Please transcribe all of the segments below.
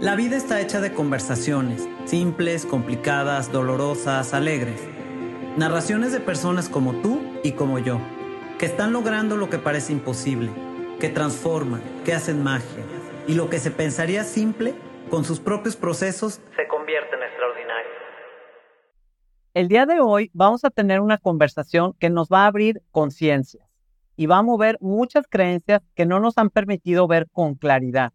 La vida está hecha de conversaciones, simples, complicadas, dolorosas, alegres. Narraciones de personas como tú y como yo, que están logrando lo que parece imposible, que transforman, que hacen magia, y lo que se pensaría simple, con sus propios procesos, se convierte en extraordinario. El día de hoy vamos a tener una conversación que nos va a abrir conciencias y va a mover muchas creencias que no nos han permitido ver con claridad.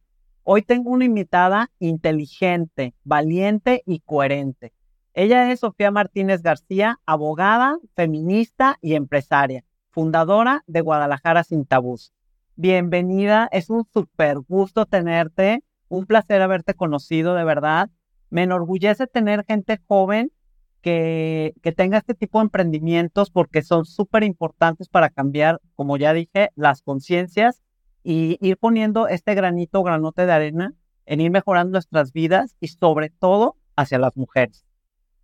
Hoy tengo una invitada inteligente, valiente y coherente. Ella es Sofía Martínez García, abogada, feminista y empresaria, fundadora de Guadalajara Sin Tabús. Bienvenida, es un súper gusto tenerte, un placer haberte conocido de verdad. Me enorgullece tener gente joven que, que tenga este tipo de emprendimientos porque son súper importantes para cambiar, como ya dije, las conciencias y ir poniendo este granito, granote de arena en ir mejorando nuestras vidas y sobre todo hacia las mujeres.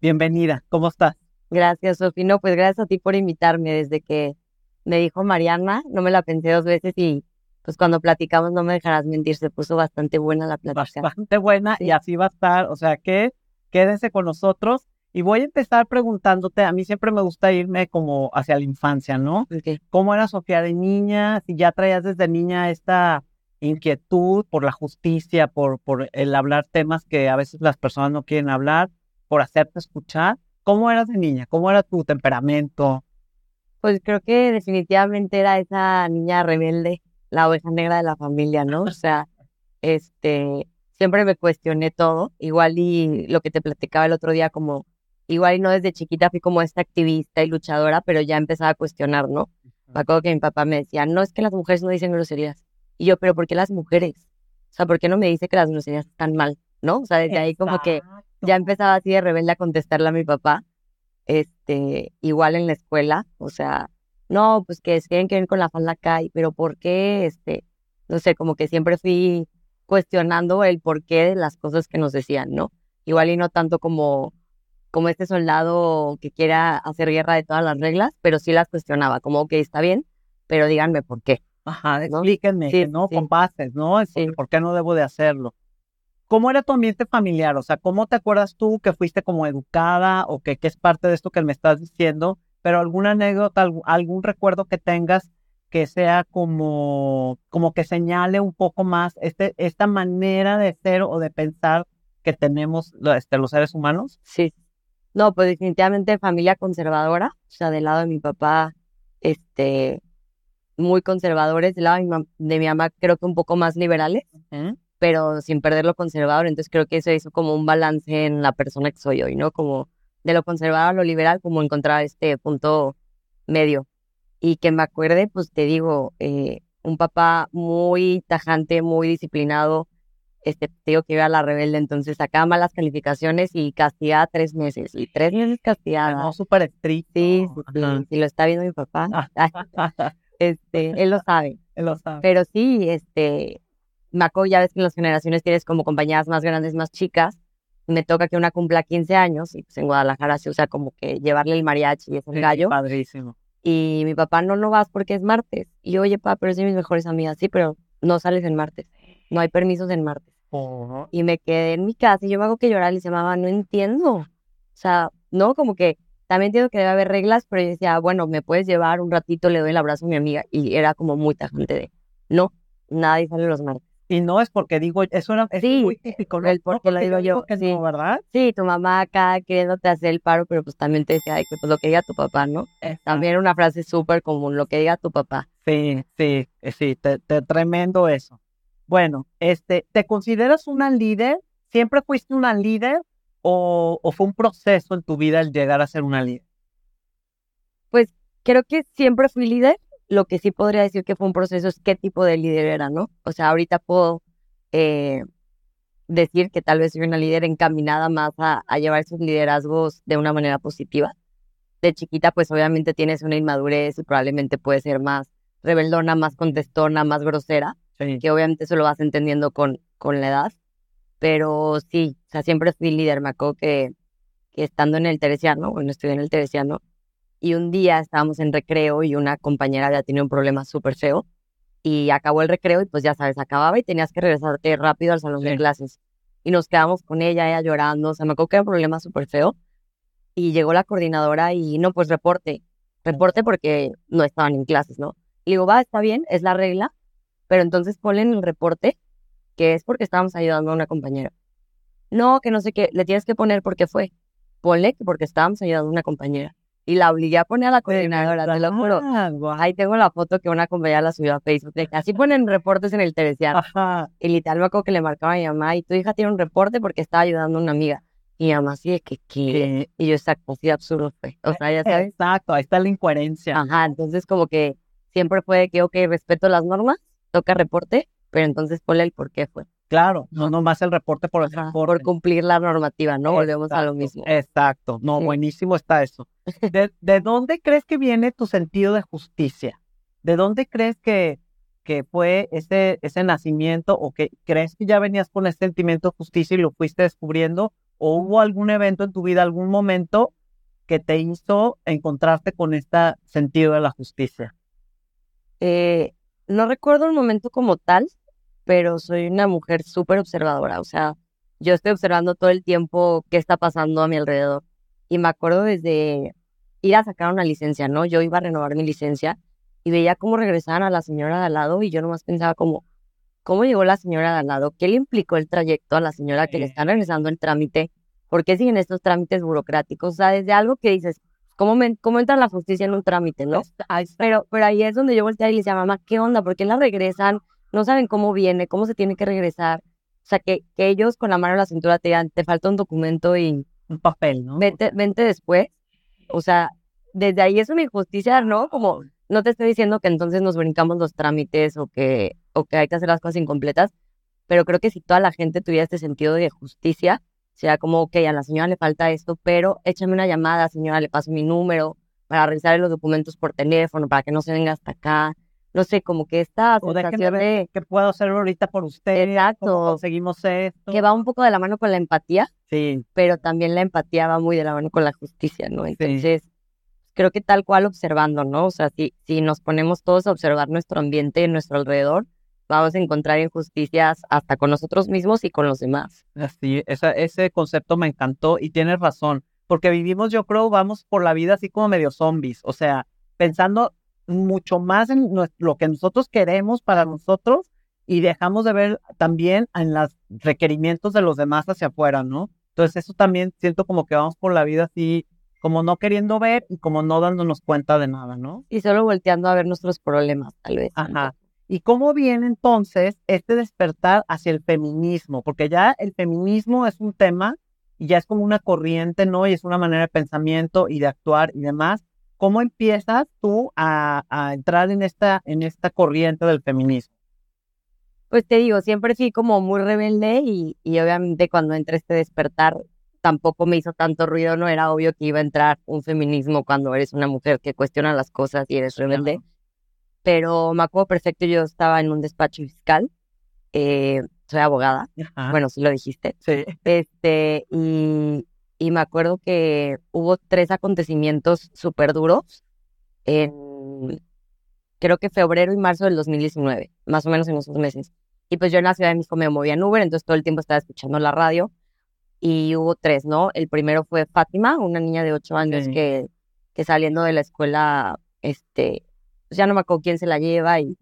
Bienvenida, ¿cómo estás? Gracias, Sofino. Pues gracias a ti por invitarme. Desde que me dijo Mariana, no me la pensé dos veces y pues cuando platicamos no me dejarás mentir, se puso bastante buena la plática. Bastante buena y así va a estar. O sea que quédense con nosotros y voy a empezar preguntándote, a mí siempre me gusta irme como hacia la infancia, ¿no? ¿Cómo era Sofía de niña? Si ya traías desde niña esta inquietud por la justicia, por, por el hablar temas que a veces las personas no quieren hablar, por hacerte escuchar. ¿Cómo eras de niña? ¿Cómo era tu temperamento? Pues creo que definitivamente era esa niña rebelde, la oveja negra de la familia, ¿no? O sea, este, siempre me cuestioné todo, igual y lo que te platicaba el otro día como igual y no desde chiquita fui como esta activista y luchadora, pero ya empezaba a cuestionar, ¿no? Me acuerdo que mi papá me decía, no, es que las mujeres no dicen groserías. Y yo, pero ¿por qué las mujeres? O sea, ¿por qué no me dice que las groserías están mal? ¿No? O sea, desde ahí como que ya empezaba así de rebelde a contestarle a mi papá. Este, igual en la escuela, o sea, no, pues que tienen que ver con la falda acá, pero ¿por qué? Este, no sé, como que siempre fui cuestionando el porqué de las cosas que nos decían, ¿no? Igual y no tanto como como este soldado que quiera hacer guerra de todas las reglas, pero sí las cuestionaba, como, ok, está bien, pero díganme por qué. Ajá, explíquenme, ¿no? Sí. Compases, ¿no? ¿Por qué no debo de hacerlo? ¿Cómo era tu ambiente familiar? O sea, ¿cómo te acuerdas tú que fuiste como educada o que, es parte de esto que me estás diciendo? Pero alguna anécdota, algún, recuerdo que tengas que sea como, como que señale un poco más este, esta manera de ser o de pensar que tenemos este, los seres humanos? Sí, no, pues definitivamente familia conservadora, o sea, del lado de mi papá, este, muy conservadores, del lado de mi, mamá creo que un poco más liberales, pero sin perder lo conservador, entonces creo que eso hizo como un balance en la persona que soy hoy, ¿no? Como de lo conservador a lo liberal, como encontrar este punto medio. Y que me acuerde, pues te digo, eh, un papá muy tajante, muy disciplinado, este, digo que iba a la rebelde, entonces sacaba malas calificaciones y castigaba tres meses. Y tres meses castigada. No, súper estricto. Sí, sí, lo está viendo mi papá. este, él lo sabe. Él lo sabe. Pero sí, este, Maco, ya ves que en las generaciones tienes como compañías más grandes, más chicas. Me toca que una cumpla 15 años y pues en Guadalajara se usa como que llevarle el mariachi y es el gallo. Padrísimo. Y mi papá, no, no vas porque es martes. Y yo, oye, papá, pero es de mis mejores amigas. Sí, pero no sales en martes. No hay permisos en martes. Y me quedé en mi casa y yo me hago que llorar y se mamá, no entiendo. O sea, no, como que también entiendo que debe haber reglas, pero yo decía, bueno, me puedes llevar un ratito, le doy el abrazo a mi amiga. Y era como muy tajante de, no, nadie sale los martes. Y no es porque digo, eso era sí, muy típico, ¿no? El porque lo digo yo, sí. ¿verdad? Sí, tu mamá acá queriéndote hacer el paro, pero pues también te decía, que pues lo que diga tu papá, ¿no? También era una frase súper común, lo que diga tu papá. Sí, sí, sí, te, te, tremendo eso. Bueno, este, ¿te consideras una líder? ¿Siempre fuiste una líder o, fue un proceso en tu vida el llegar a ser una líder? Pues creo que siempre fui líder. Lo que sí podría decir que fue un proceso es qué tipo de líder era, ¿no? O sea, ahorita puedo eh, decir que tal vez soy una líder encaminada más a, a llevar sus liderazgos de una manera positiva. De chiquita, pues obviamente tienes una inmadurez y probablemente puede ser más rebeldona, más contestona, más grosera que obviamente eso lo vas entendiendo con, con la edad, pero sí, o sea, siempre fui líder, me acuerdo que, que estando en el Teresiano, bueno, estudié en el Teresiano, y un día estábamos en recreo y una compañera había tenido un problema súper feo, y acabó el recreo y pues ya sabes, acababa y tenías que regresarte rápido al salón de clases. y nos quedamos con ella, ella llorando, o sea, me acuerdo que era un problema súper feo. Y llegó la coordinadora y no, pues reporte, reporte porque no estaban en clases, ¿no? Y digo, va, está bien, es la regla, pero entonces ponle en el reporte que es porque estábamos ayudando a una compañera. No, que no sé qué, le tienes que poner porque fue. Ponle que porque estábamos ayudando a una compañera. Y la obligué a poner a la coordinadora, te lo juro. Ahí tengo la foto que una compañera la subió a Facebook. Así ponen reportes en el Teresiano. Y literal me acuerdo que le marcaba a mi mamá y tu hija tiene un reporte porque estaba ayudando a una amiga. Y mi mamá así de que, ¿qué? Y yo, exacto, así absurdo fue. O sea, ya sabes. Exacto, ahí está la incoherencia. Ajá, entonces como que siempre fue que, ok, respeto las normas, toca reporte, pero entonces ponle el por qué fue. Claro, no nomás el reporte por el reporte. Por cumplir la normativa, ¿no? Volvemos a lo mismo. Exacto, no, buenísimo está eso. ¿De, ¿De, dónde crees que viene tu sentido de justicia? ¿De dónde crees que, que fue ese, ese nacimiento o que crees que ya venías con ese sentimiento de justicia y lo fuiste descubriendo? ¿O hubo algún evento en tu vida, algún momento que te hizo encontrarte con este sentido de la justicia? Eh, no recuerdo un momento como tal, pero soy una mujer súper observadora, o sea, yo estoy observando todo el tiempo qué está pasando a mi alrededor. Y me acuerdo desde ir a sacar una licencia, ¿no? Yo iba a renovar mi licencia y veía cómo regresaban a la señora de al lado y yo nomás pensaba como, ¿cómo llegó la señora de al lado? ¿Qué le implicó el trayecto a la señora que le están regresando el trámite? ¿Por qué siguen estos trámites burocráticos? O sea, desde algo que dices, ¿cómo, me, cómo entra la justicia en un trámite, no? Pero, pero ahí es donde yo volteé y le decía, mamá, ¿qué onda? ¿Por qué la regresan? no saben cómo viene, cómo se tiene que regresar. O sea, que, que ellos con la mano en la cintura te digan, te falta un documento y... Un papel, ¿no? Vente, vente después. O sea, desde ahí es una injusticia, ¿no? Como, no te estoy diciendo que entonces nos brincamos los trámites o que, o que hay que hacer las cosas incompletas, pero creo que si toda la gente tuviera este sentido de justicia, sea como, ok, a la señora le falta esto, pero échame una llamada, señora, le paso mi número para revisar los documentos por teléfono, para que no se venga hasta acá no sé, como que esta sensación de... ¿Qué puedo hacer ahorita por usted? Exacto. Seguimos esto. Que va un poco de la mano con la empatía. Sí. Pero también la empatía va muy de la mano con la justicia, ¿no? Entonces, creo que tal cual observando, ¿no? O sea, si, si nos ponemos todos a observar nuestro ambiente, nuestro alrededor, vamos a encontrar injusticias hasta con nosotros mismos y con los demás. Así, esa, ese concepto me encantó y tienes razón, porque vivimos, yo creo, vamos por la vida así como medio zombies, o sea, pensando mucho más en lo que nosotros queremos para nosotros y dejamos de ver también en los requerimientos de los demás hacia afuera, ¿no? Entonces eso también siento como que vamos por la vida así, como no queriendo ver y como no dándonos cuenta de nada, ¿no? Y solo volteando a ver nuestros problemas, tal vez. Ajá. ¿Y cómo viene entonces este despertar hacia el feminismo? Porque ya el feminismo es un tema y ya es como una corriente, ¿no? Y es una manera de pensamiento y de actuar y demás. ¿Cómo empiezas tú a, entrar en esta, en esta corriente del feminismo? Pues te digo, siempre fui como muy rebelde y, obviamente cuando entré este despertar tampoco me hizo tanto ruido, no era obvio que iba a entrar un feminismo cuando eres una mujer que cuestiona las cosas y eres rebelde. Pero me acuerdo perfecto, yo estaba en un despacho fiscal, eh, soy abogada, bueno, sí lo dijiste. Sí. Este, y, y me acuerdo que hubo tres acontecimientos súper duros en, creo que febrero y marzo del 2019, más o menos en esos meses. Y pues yo en la Ciudad de México me movía en Uber, entonces todo el tiempo estaba escuchando la radio y hubo tres, ¿no? El primero fue Fátima, una niña de ocho años que, que saliendo de la escuela, este, pues ya no me acuerdo quién se la lleva y,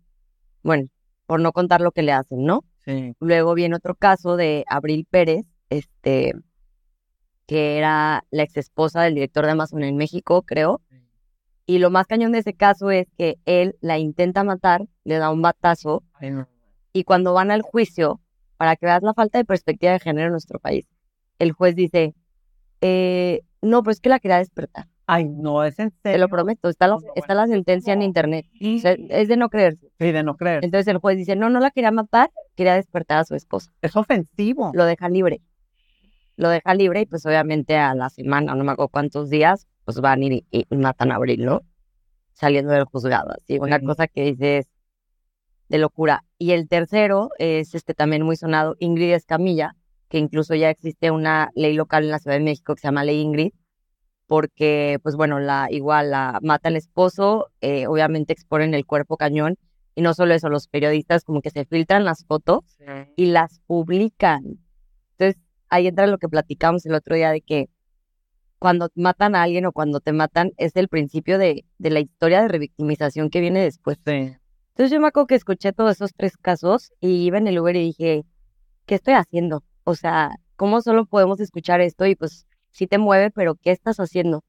bueno, por no contar lo que le hacen, ¿no? Sí. Luego viene otro caso de Abril Pérez, este, que era la ex esposa del director de Amazon en México, creo. Y lo más cañón de ese caso es que él la intenta matar, le da un batazo, y cuando van al juicio, para que veas la falta de perspectiva de género en nuestro país, el juez dice, eh, no, pues es que la quería despertar. Ay, no, es en serio. Te lo prometo, está la, está la sentencia en internet. es de no creerse. Sí, de no creer. Entonces el juez dice, no, no la quería matar, quería despertar a su esposa. Es ofensivo. Lo deja libre lo deja libre y pues obviamente a la semana, no me acuerdo cuántos días, pues van y, y matan a Abril, ¿no? Saliendo del juzgado, así, una cosa que dices de locura. Y el tercero es este también muy sonado, Ingrid Escamilla, que incluso ya existe una ley local en la Ciudad de México que se llama Ley Ingrid, porque, pues bueno, la igual la mata el esposo, eh, obviamente exponen el cuerpo cañón, y no solo eso, los periodistas como que se filtran las fotos y las publican Entonces, ahí entra lo que platicamos el otro día de que cuando matan a alguien o cuando te matan es el principio de, de la historia de revictimización que viene después. Entonces yo me acuerdo que escuché todos esos tres casos y iba en el Uber y dije, ¿qué estoy haciendo? O sea, ¿cómo solo podemos escuchar esto? Y pues sí te mueve, pero ¿qué estás haciendo?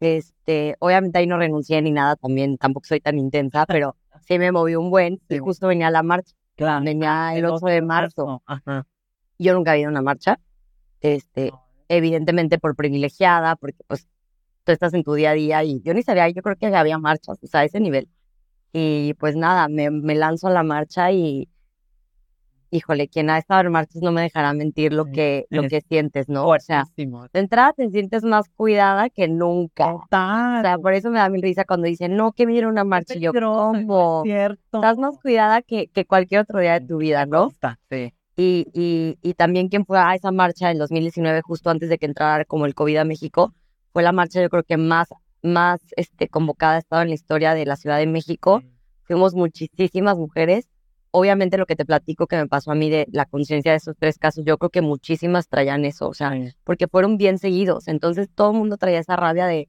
Este, obviamente ahí no renuncié ni nada, también tampoco soy tan intensa, pero sí me movió un buen y justo venía la marcha. Claro. Venía el 8 de marzo. Yo nunca había ido a una marcha. Este, evidentemente por privilegiada, porque pues tú estás en tu día a día y yo ni sabía, yo creo que había marchas, o sea, a ese nivel. Y pues nada, me, me lanzo a la marcha y, híjole, quien ha estado en marchas no me dejará mentir lo que, lo que sientes, ¿no? O sea, de entrada te sientes más cuidada que nunca. O sea, por eso me da mi risa cuando dicen, no, que viene una marcha. Y yo, ¿cómo? Estás más cuidada que, que cualquier otro día de tu vida, ¿no? Sí. Y, y, y también quien fue a esa marcha en 2019, justo antes de que entrara como el COVID a México, fue la marcha yo creo que más, más este, convocada ha estado en la historia de la Ciudad de México. Fuimos muchísimas mujeres. Obviamente lo que te platico que me pasó a mí de la conciencia de esos tres casos, yo creo que muchísimas traían eso, o sea, porque fueron bien seguidos. Entonces todo el mundo traía esa rabia de,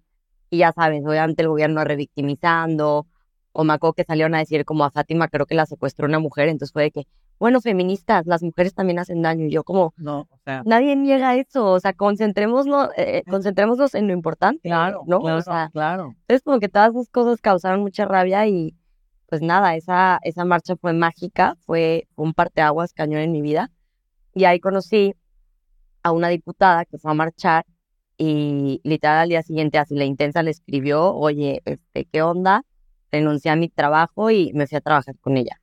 y ya sabes, obviamente el gobierno revictimizando, o me acuerdo que salieron a decir como a Fátima creo que la secuestró una mujer, entonces fue de que, bueno, feministas, las mujeres también hacen daño. Y yo como, no, o sea, nadie niega eso, o sea, concentrémonos, eh, concentrémonos en lo importante. Claro, ¿no? Claro, o sea, claro. Entonces como que todas esas cosas causaron mucha rabia y pues nada, esa, esa marcha fue mágica, fue, un parteaguas cañón en mi vida. Y ahí conocí a una diputada que fue a marchar y literal al día siguiente así la intensa le escribió, oye, este, ¿qué onda? Renuncié a mi trabajo y me fui a trabajar con ella.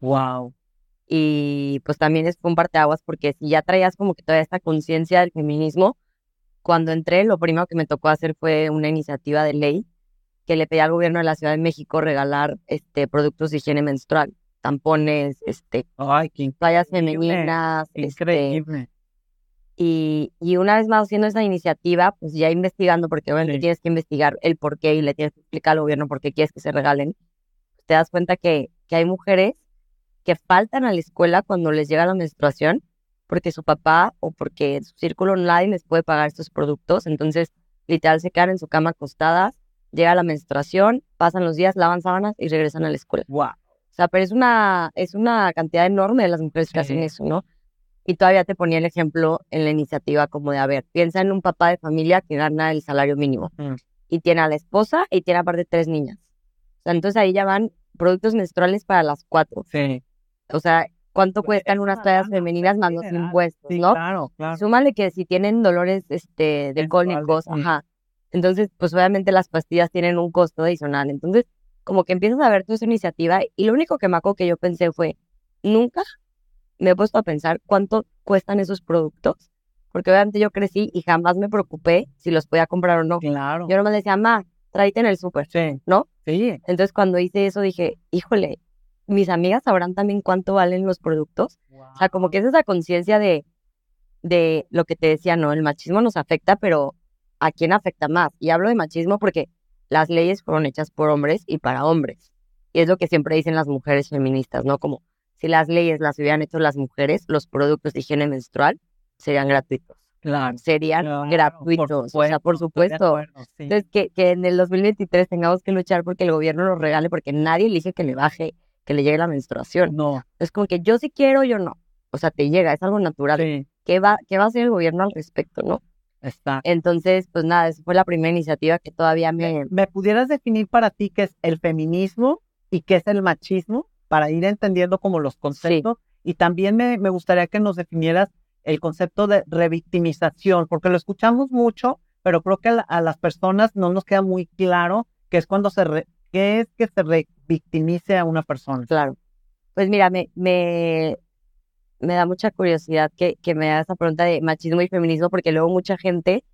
Wow. Y pues también es un parteaguas porque si ya traías como que toda esta conciencia del feminismo, cuando entré lo primero que me tocó hacer fue una iniciativa de ley que le pedía al gobierno de la Ciudad de México regalar este productos de higiene menstrual, tampones, este, Ay, qué toallas femeninas, este, increíble. y, y una vez más haciendo esa iniciativa, pues ya investigando, porque Sí. tienes que investigar el por qué y le tienes que explicar al gobierno por qué quieres que se regalen, te das cuenta que, que hay mujeres que faltan a la escuela cuando les llega la menstruación porque su papá o porque su círculo nadie les puede pagar estos productos, entonces literal se quedan en su cama acostadas, llega la menstruación, pasan los días, lavan sábanas y regresan a la escuela. Wow. O sea, pero es una, es una cantidad enorme de las mujeres que Sí. hacen eso, ¿no? Y todavía te ponía el ejemplo en la iniciativa como de, a ver, piensa en un papá de familia que gana el salario mínimo Mm. y tiene a la esposa y tiene aparte tres niñas. O sea, entonces ahí ya van productos menstruales para las cuatro. Sí. O sea, ¿cuánto Pues cuestan es unas una toallas femeninas más los impuestos, Sí, no? claro, claro. Súmale que si tienen dolores este, de cólicos, sí. ajá. Entonces, pues obviamente las pastillas tienen un costo adicional. Entonces, como que empiezas a ver toda esa iniciativa y lo único que me acuerdo que yo pensé fue, nunca me he puesto a pensar cuánto cuestan esos productos, porque obviamente yo crecí y jamás me preocupé si los podía comprar o no. Claro. Yo nomás decía, ma, tráete en el súper, Sí. ¿no? Sí. Entonces cuando hice eso dije, híjole, mis amigas sabrán también cuánto valen los productos. O sea, como que es esa conciencia de, de lo que te decía, ¿no? El machismo nos afecta, pero ¿a quién afecta más? Y hablo de machismo porque las leyes fueron hechas por hombres y para hombres. Y es lo que siempre dicen las mujeres feministas, ¿no? Como si las leyes las hubieran hecho las mujeres, los productos de higiene menstrual serían gratuitos. Claro. Serían Claro, gratuitos. o sea, por supuesto. acuerdo, sí. Entonces, que, que en el 2023 tengamos que luchar porque el gobierno nos regale, porque nadie elige que le baje, que le llegue la menstruación. No. Es como que yo sí quiero, yo no. O sea, te llega, es algo natural. Sí. ¿Qué va, ¿Qué va a hacer el gobierno al respecto, no? Está. Entonces, pues nada, esa fue la primera iniciativa que todavía me... ¿Me pudieras definir para ti qué es el feminismo y qué es el machismo para ir entendiendo como los conceptos? Y también me, me gustaría que nos definieras el concepto de revictimización, porque lo escuchamos mucho, pero creo que a, a las personas no nos queda muy claro qué es cuando se re- qué es que se revictimice a una persona. Claro. Pues mira, me, me, me da mucha curiosidad que, que me hagas esa pregunta de machismo y feminismo, porque luego mucha gente,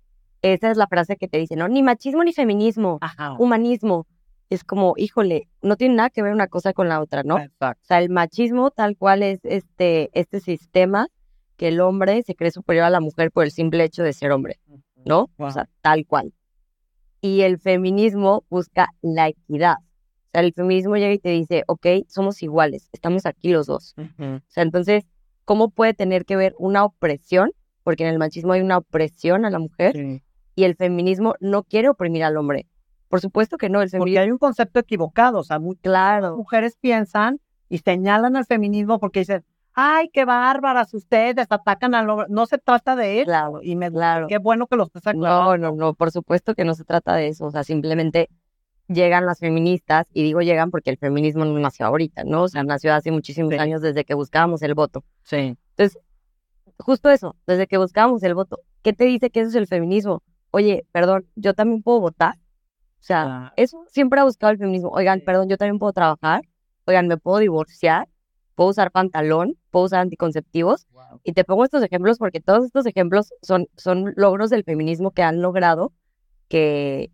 esa es la frase que te dice, no, ni machismo ni feminismo, Ajá. humanismo. Es como, híjole, no tiene nada que ver una cosa con la otra, ¿no? Exacto. O sea, el machismo tal cual es este, este sistema que el hombre se cree superior a la mujer por el simple hecho de ser hombre, ¿no? Wow. O sea, tal cual. Y el feminismo busca la equidad. O sea, el feminismo llega y te dice, ok, somos iguales, estamos aquí los dos. O sea, entonces, ¿cómo puede tener que ver una opresión? Porque en el machismo hay una opresión a la mujer Sí. y el feminismo no quiere oprimir al hombre. Por supuesto que no, el Porque feminismo, hay un concepto equivocado, o sea, muchas claro, mujeres piensan y señalan al feminismo porque dicen, ay, qué bárbaras ustedes, atacan al hombre. No se trata de eso. Claro, y me claro. qué bueno que lo estés aclarando. No, no, no, por supuesto que no se trata de eso, o sea, simplemente llegan las feministas, y digo llegan porque el feminismo no nació ahorita, ¿no? O sea, nació hace muchísimos Sí. años desde que buscábamos el voto. Sí. Justo eso, desde que buscábamos el voto. ¿Qué te dice que eso es el feminismo? Oye, perdón, yo también puedo votar. O sea, Ah, eso siempre ha buscado el feminismo. Oigan, perdón, yo también puedo trabajar. Oigan, me puedo divorciar, puedo usar pantalón, puedo usar anticonceptivos. Y te pongo estos ejemplos porque todos estos ejemplos son, son logros del feminismo que han logrado que,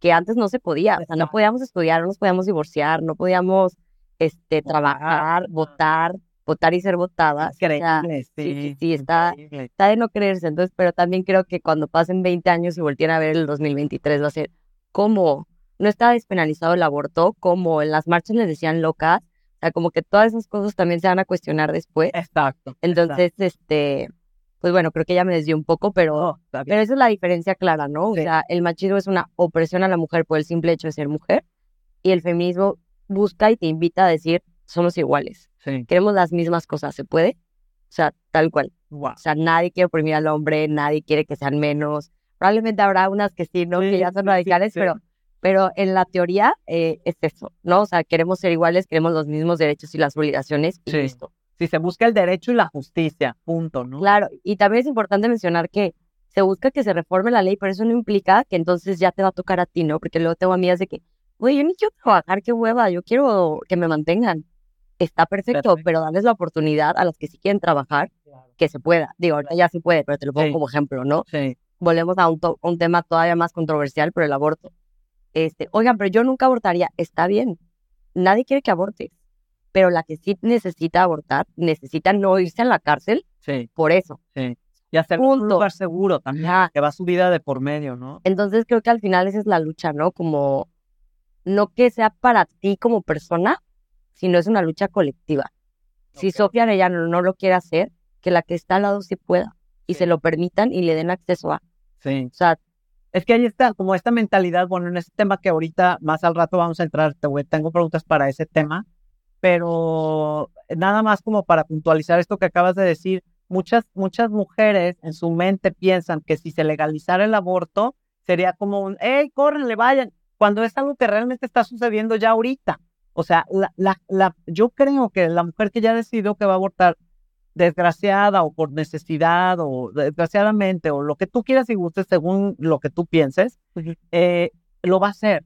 que antes no se podía. O sea, no podíamos estudiar, no nos podíamos divorciar, no podíamos este, trabajar, votar, votar y ser votadas. O sea, Increíble, sí. sí, sí, está- está de no creerse. Entonces, pero también creo que cuando pasen 20 años y volteen a ver el 2023 va a ser como no está despenalizado el aborto, como en las marchas les decían locas. O sea, como que todas esas cosas también se van a cuestionar después. Exacto. Entonces, este, pues bueno, creo que ya me desvió un poco, pero, pero esa es la diferencia clara, ¿no? O Sí. sea, el machismo es una opresión a la mujer por el simple hecho de ser mujer y el feminismo busca y te invita a decir, somos iguales, Sí. queremos las mismas cosas, ¿se puede? O sea, tal cual. Wow. O sea, nadie quiere oprimir al hombre, nadie quiere que sean menos. Probablemente habrá unas que sí, ¿no? que Sí, ya son radicales, pero pero en la teoría eh, es eso, ¿no? O sea, queremos ser iguales, queremos los mismos derechos y las obligaciones y Sí. listo. Si se busca el derecho y la justicia, punto, ¿no? Claro, y también es importante mencionar que se busca que se reforme la ley, pero eso no implica que entonces ya te va a tocar a ti, ¿no? Porque luego tengo amigas de que, güey, yo ni quiero trabajar, qué hueva, yo quiero que me mantengan. Está perfecto, Perfecto. pero darles la oportunidad a las que sí quieren trabajar, que se pueda. Digo, ahorita ya sí puede, pero te lo pongo Sí. como ejemplo, ¿no? Sí. Volvemos a un, to- un tema todavía más controversial, pero el aborto. Este, oigan, pero yo nunca abortaría. Está bien. Nadie quiere que abortes. Pero la que sí necesita abortar, necesita no irse a la cárcel Sí, por eso. sí. Y hacer un Punto. lugar seguro también, Ajá. que va su vida de por medio, ¿no? Entonces creo que al final esa es la lucha, ¿no? Como no que sea para ti como persona, sino es una lucha colectiva. Si Ok. Sofía Arellano no lo quiere hacer, que la que está al lado sí pueda y Sí. se lo permitan y le den acceso a. Sí. O sea, Es que ahí está, como esta mentalidad, bueno, en ese tema que ahorita más al rato vamos a entrar, te voy- tengo preguntas para ese tema, pero nada más como para puntualizar esto que acabas de decir, muchas, muchas mujeres en su mente piensan que si se legalizara el aborto, sería como un, hey, córrenle, vayan, cuando es algo que realmente está sucediendo ya ahorita. O sea, la, la, la, yo creo que la mujer que ya decidió que va a abortar, desgraciada o por necesidad o desgraciadamente o lo que tú quieras y gustes según lo que tú pienses, eh, lo va a hacer.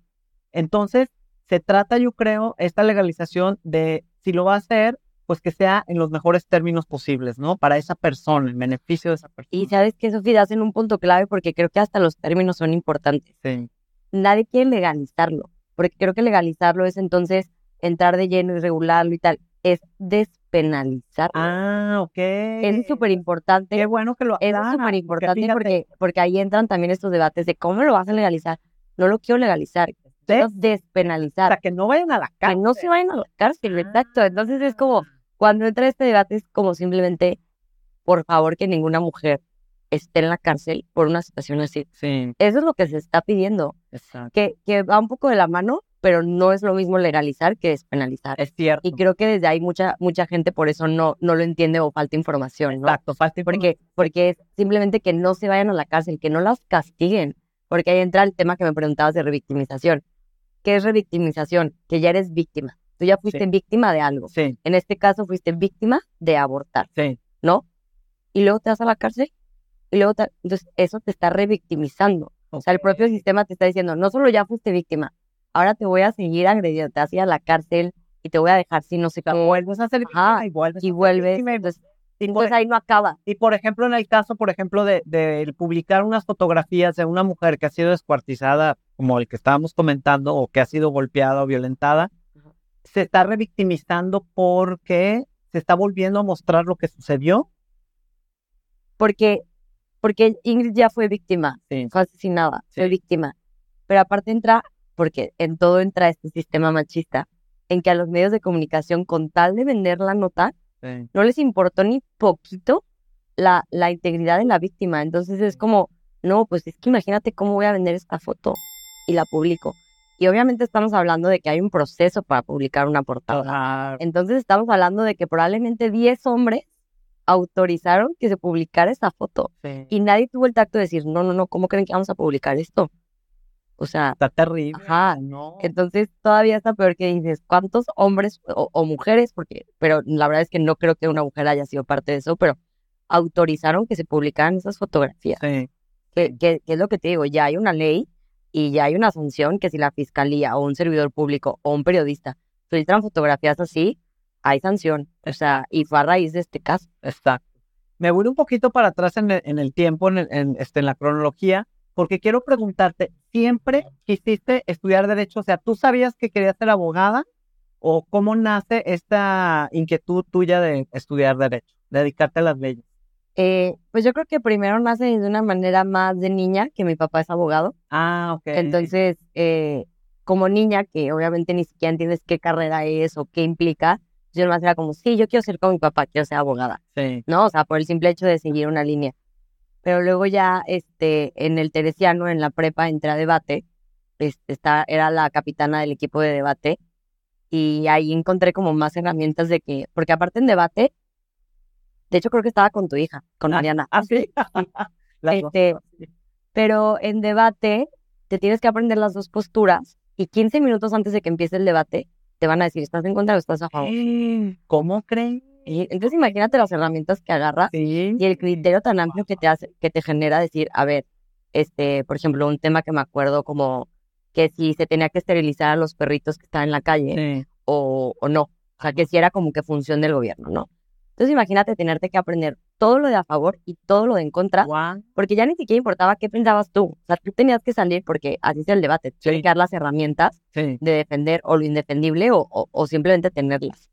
Entonces, se trata, yo creo, esta legalización de si lo va a hacer, pues que sea en los mejores términos posibles, ¿no? Para esa persona, en beneficio de esa persona. y sabes que Sofía das en un punto clave porque creo que hasta los términos son importantes. Sí, Nadie quiere legalizarlo, porque creo que legalizarlo es entonces entrar de lleno y regularlo y tal. Es despenalizar. Ah, ok. Eso es súper importante. Qué bueno que lo Eso es súper importante porque, porque ahí entran también estos debates de cómo lo vas a legalizar. No lo quiero legalizar, quiero o despenalizar. sea, que no vayan a la Que cárcel. no se vayan a la cárcel, exacto. Entonces es como, cuando entra este debate es como simplemente, por favor, que ninguna mujer esté en la cárcel por una situación así. Sí, Eso es lo que se está pidiendo, exacto. que, que va un poco de la mano, pero no es lo mismo legalizar que despenalizar. Es cierto. Y creo que desde ahí mucha, mucha gente por eso no, no lo entiende o falta información, ¿no? Exacto, falta porque, porque es simplemente que no se vayan a la cárcel, que no las castiguen, porque ahí entra el tema que me preguntabas de revictimización. ¿Qué es revictimización? Que ya eres víctima. Tú ya fuiste Sí. víctima de algo. Sí, En este caso fuiste víctima de abortar, sí, ¿no? Y luego te vas a la cárcel y luego te- entonces eso te está revictimizando. O sea, el propio sistema te está diciendo, no solo ya fuiste víctima, ahora te voy a seguir agrediendo, te vas a ir a la cárcel y te voy a dejar sin no sé cómo. vuelves a ser Ajá, víctima y vuelves Y vuelves, entonces, entonces ahí no acaba. Y por ejemplo, en el caso, por ejemplo, de, de publicar unas fotografías de una mujer que ha sido descuartizada, como el que estábamos comentando, o que ha sido golpeada o violentada, se está revictimizando porque se está volviendo a mostrar lo que sucedió. porque, porque Ingrid ya fue víctima, Sí, fue asesinada, fue víctima. Pero aparte entra, porque en todo entra este sistema machista, en que a los medios de comunicación, con tal de vender la nota, no les importó ni poquito la, la integridad de la víctima. Entonces es como, no, pues es que imagínate cómo voy a vender esta foto y la publico. Y obviamente estamos hablando de que hay un proceso para publicar una portada. Entonces estamos hablando de que probablemente 10 hombres autorizaron que se publicara esta foto. Y nadie tuvo el tacto de decir, no, no, no, ¿cómo creen que vamos a publicar esto? O sea, está terrible. Ajá. No. Entonces todavía está peor que dices, ¿cuántos hombres o, mujeres? Porque, pero la verdad es que no creo que una mujer haya sido parte de eso, pero autorizaron que se publicaran esas fotografías. Sí. Que, que, es lo que te digo, ya hay una ley y ya hay una sanción que si la fiscalía o un servidor público o un periodista filtran fotografías así, hay sanción. O sea, y fue a raíz de este caso. Exacto. Me voy un poquito para atrás en el, en el tiempo, en, en, este, en la cronología, porque quiero preguntarte, ¿siempre quisiste estudiar derecho? O sea, ¿tú sabías que querías ser abogada? ¿O cómo nace esta inquietud tuya de estudiar derecho, dedicarte a las leyes? Eh, pues yo creo que primero nace de una manera más de niña, que mi papá es abogado. Ah, ok. Entonces, eh, como niña, que obviamente ni siquiera entiendes qué carrera es o qué implica, yo nomás era como, sí, yo quiero ser como mi papá, quiero ser abogada. Sí. ¿No? O sea, por el simple hecho de seguir una línea. Pero luego ya, este, en el Teresiano, en la prepa, entré a debate. Este, está, era la capitana del equipo de debate. Y ahí encontré como más herramientas de que, porque aparte en debate, de hecho creo que estaba con tu hija, con ah, Mariana. Ah, sí. este, pero en debate te tienes que aprender las dos posturas y 15 minutos antes de que empiece el debate te van a decir, ¿estás en contra o estás a favor? ¿Cómo creen? Entonces imagínate las herramientas que agarras y el criterio tan amplio que te hace, que te genera decir, a ver, este, por ejemplo, un tema que me acuerdo como que si se tenía que esterilizar a los perritos que estaban en la calle o, o no. O sea, que si era como que función del gobierno, ¿no? Entonces imagínate tenerte que aprender todo lo de a favor y todo lo de en contra, porque ya ni siquiera importaba qué pensabas tú. O sea, tú tenías que salir porque así es el debate, sí. dar las herramientas de defender o lo indefendible o, o, simplemente tenerlas.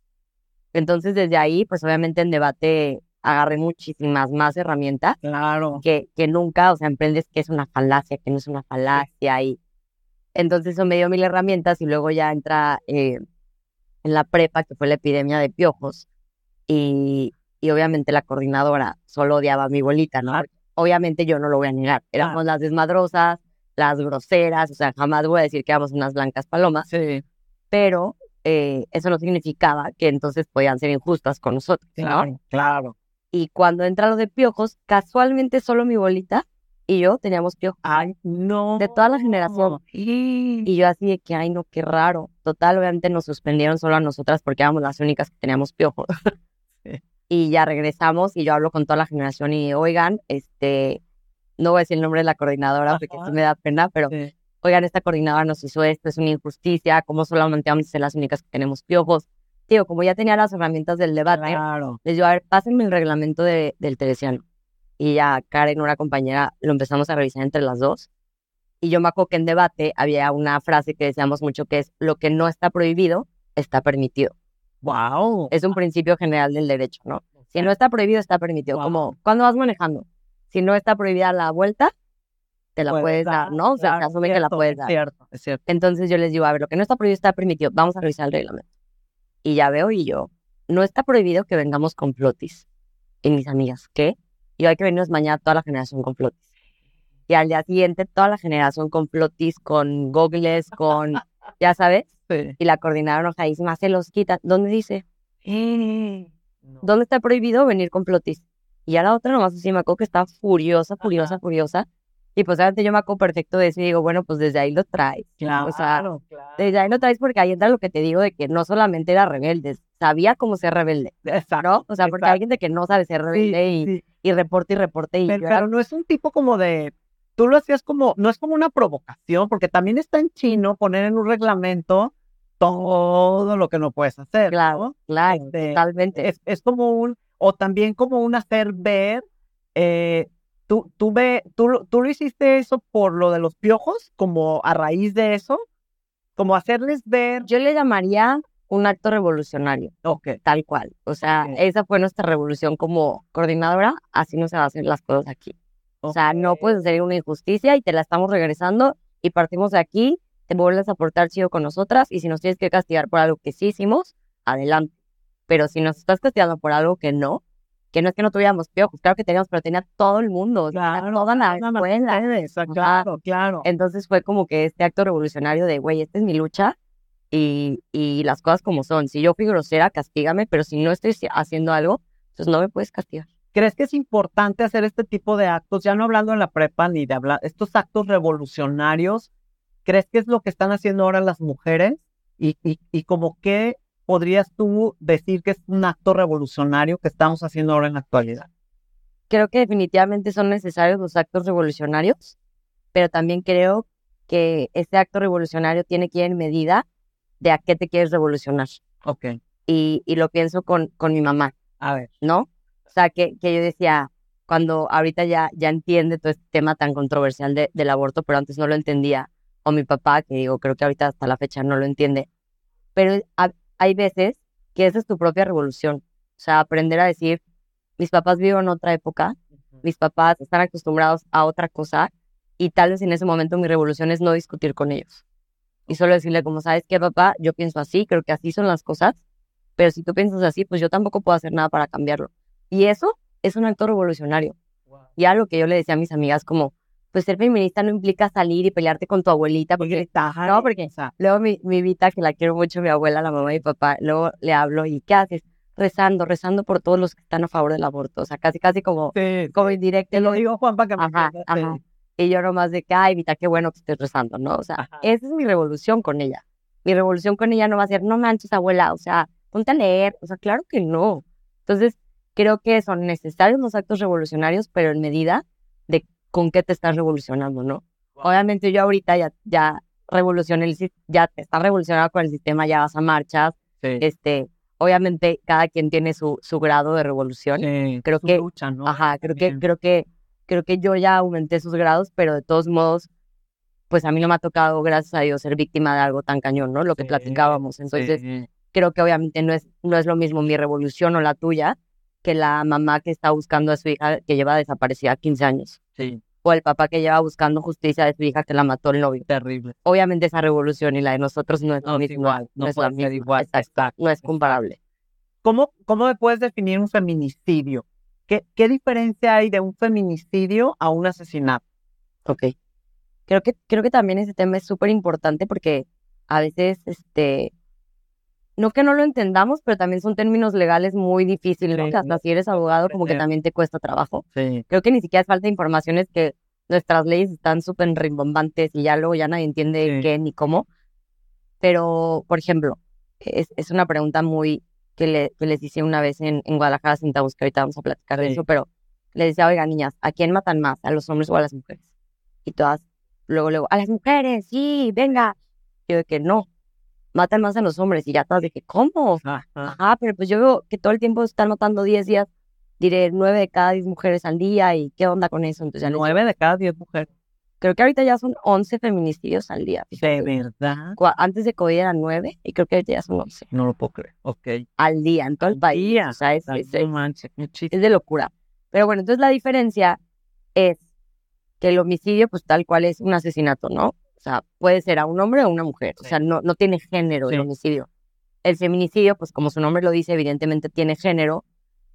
Entonces desde ahí, pues obviamente en debate agarré muchísimas más herramientas claro. que, que nunca, o sea, emprendes que es una falacia, que no es una falacia y entonces eso me dio mil herramientas y luego ya entra eh, en la prepa, que fue la epidemia de piojos y, y obviamente la coordinadora solo odiaba a mi bolita, ¿no? Obviamente yo no lo voy a negar. Éramos las desmadrosas, las groseras, o sea, jamás voy a decir que éramos unas blancas palomas. Sí. Pero eh, eso no significaba que entonces podían ser injustas con nosotros. Claro, claro. Y cuando entra lo de piojos, casualmente solo mi bolita y yo teníamos piojos. Ay, no. De toda la generación. Y yo así de que, ay, no, qué raro. Total, obviamente nos suspendieron solo a nosotras porque éramos las únicas que teníamos piojos. y ya regresamos y yo hablo con toda la generación y oigan, este, no voy a decir el nombre de la coordinadora porque eso me da pena, pero oigan, esta coordinadora nos hizo esto, es una injusticia, como solamente vamos a ser las únicas que tenemos piojos. Digo, como ya tenía las herramientas del debate, les digo, a ver, pásenme el reglamento de, del teresiano. Y ya Karen, una compañera, lo empezamos a revisar entre las dos. Y yo me acuerdo que en debate había una frase que decíamos mucho que es, lo que no está prohibido, está permitido. Wow. Es un principio general del derecho, ¿no? Si no está prohibido, está permitido. Como cuando vas manejando. Si no está prohibida la vuelta, te la puedes, dar, ¿no? O sea, se asume que la puedes dar. Es cierto, es cierto. Entonces yo les digo, a ver, lo que no está prohibido está permitido. Vamos a revisar el reglamento. Y ya veo y yo, no está prohibido que vengamos con flotis. Y mis amigas, ¿qué? Y hay que venirnos mañana toda la generación con flotis. Y al día siguiente toda la generación con flotis, con gogles, con, ya sabes. Y la coordinadora enojadísima se los quita. ¿Dónde dice? Eh, ¿Dónde está prohibido venir con flotis? Y a la otra nomás así me acuerdo que está furiosa, furiosa, furiosa. Y pues obviamente yo me acuerdo perfecto de eso y digo, bueno, pues desde ahí lo traes. Claro, o sea, desde ahí lo traes porque ahí entra lo que te digo de que no solamente era rebelde, sabía cómo ser rebelde. Exacto. O sea, porque hay alguien de que no sabe ser rebelde y, y reporte y reporte. Y pero, no es un tipo como de, tú lo hacías como, no es como una provocación, porque también está en chino poner en un reglamento todo lo que no puedes hacer. Claro, claro, este, totalmente. Es, como un, o también como un hacer ver, eh, tú, tú, ve, tú, tú lo hiciste eso por lo de los piojos, como a raíz de eso, como hacerles ver. Yo le llamaría un acto revolucionario. Ok. Tal cual. O sea, esa fue nuestra revolución como coordinadora, así no se van a hacer las cosas aquí. O sea, no puedes hacer una injusticia y te la estamos regresando y partimos de aquí te vuelves a portar chido con nosotras y si nos tienes que castigar por algo que sí hicimos, adelante. pero si nos estás castigando por algo que no, que no es que no tuviéramos piojos, claro que teníamos, pero tenía todo el mundo, Claro, toda la escuela. ustedes, Ajá. Claro, claro. Entonces fue como que este acto revolucionario de, güey, esta es mi lucha y, y las cosas como son. Si yo fui grosera, castígame, pero si no estoy haciendo algo, pues no me puedes castigar. ¿Crees que es importante hacer este tipo de actos? Ya no hablando en la prepa ni de hablar, estos actos revolucionarios, ¿crees que es lo que están haciendo ahora las mujeres? Y, y, y como qué podrías tú decir que es un acto revolucionario que estamos haciendo ahora en la actualidad? Creo que definitivamente son necesarios los actos revolucionarios, pero también creo que este acto revolucionario tiene que ir en medida de a qué te quieres revolucionar. Ok, Y, y lo pienso con, con mi mamá. a ver. ¿no? O sea, que, que yo decía, cuando ahorita ya, ya entiende todo este tema tan controversial de, del aborto, pero antes no lo entendía, o mi papá, que digo, creo que ahorita hasta la fecha no lo entiende, pero ha- hay veces que esa es tu propia revolución, o sea, aprender a decir, mis papás viven en otra época, mis papás están acostumbrados a otra cosa, y tal vez en ese momento mi revolución es no discutir con ellos. Y solo decirle, como sabes qué, papá, yo pienso así, creo que así son las cosas, pero si tú piensas así, pues yo tampoco puedo hacer nada para cambiarlo. Y eso es un acto revolucionario. Y algo que yo le decía a mis amigas como, pues ser feminista no implica salir y pelearte con tu abuelita, porque no, porque o sea, luego mi, mi Vita, que la quiero mucho, mi abuela, la mamá y papá, luego le hablo y ¿qué haces? Rezando, rezando por todos los que están a favor del aborto. O sea, casi, casi como, sí, como indirecto. te lo digo, Juan, para que me Ajá, entiendas, ajá. Y yo nomás de que, ay, Vita, qué bueno que estés rezando, ¿no? O sea, Ajá. esa es mi revolución con ella. Mi revolución con ella no va a ser, no manches, abuela, o sea, ponte a leer. O sea, claro que no. Entonces, creo que son necesarios los actos revolucionarios, pero en medida con qué te estás revolucionando, ¿no? Obviamente yo ahorita ya, ya revolucioné el, ya te estás revolucionado con el sistema, ya vas a marchas, Sí, este, obviamente cada quien tiene su, su grado de revolución. sí, creo su que- lucha, ¿no? Ajá, creo que, creo que, creo que yo ya aumenté sus grados, pero de todos modos, pues a mí no me ha tocado, gracias a Dios, ser víctima de algo tan cañón, ¿no? Lo que Sí, platicábamos. Entonces, Sí, creo que obviamente no es, no es lo mismo mi revolución o la tuya que la mamá que está buscando a su hija que lleva desaparecida 15 años. sí, O el papá que lleva buscando justicia de su hija que la mató el novio. terrible. Obviamente esa revolución y la de nosotros no es No mismo. igual, no es puede la ser misma, igual, exacto, exacto, no es comparable. ¿Cómo, ¿Cómo me puedes definir un feminicidio? ¿Qué, ¿Qué diferencia hay de un feminicidio a un asesinato? Ok. Creo que, creo que también ese tema es súper importante porque a veces, este, no que no lo entendamos, pero también son términos legales muy difíciles, ¿no? Sí, Que hasta si eres abogado, como que también te cuesta trabajo. Sí, Creo que ni siquiera es falta de información, es que nuestras leyes están súper rimbombantes y ya luego ya nadie entiende Sí. qué ni cómo. Pero, por ejemplo, es, es una pregunta muy que, le, que les hice una vez en, en Guadalajara, sin tabús, que ahorita vamos a platicar de eso, pero les decía, oiga, niñas, ¿a quién matan más? ¿A los hombres o a las mujeres? Y todas, luego, luego, a las mujeres, sí, venga. Yo de que no, matan más a los hombres. Y ya todas dije, ¿cómo? Ajá. Ajá, pero pues yo veo que todo el tiempo están matando 10 días, diré 9 de cada 10 mujeres al día y qué onda con eso. Entonces ya les- Nueve de cada diez mujeres. creo que ahorita ya son 11 feminicidios al día. ¿De verdad? Antes de COVID eran 9 y creo que ahorita ya son 11 No lo puedo creer. Ok. al día en todo el país. día. O sea, es, Ay, es- es de locura. Pero bueno, entonces la diferencia es que el homicidio, pues tal cual es un asesinato, ¿no? O sea, puede ser a un hombre o a una mujer. O sea, no, no tiene género Sí. el homicidio. El feminicidio, pues como su nombre lo dice, evidentemente tiene género,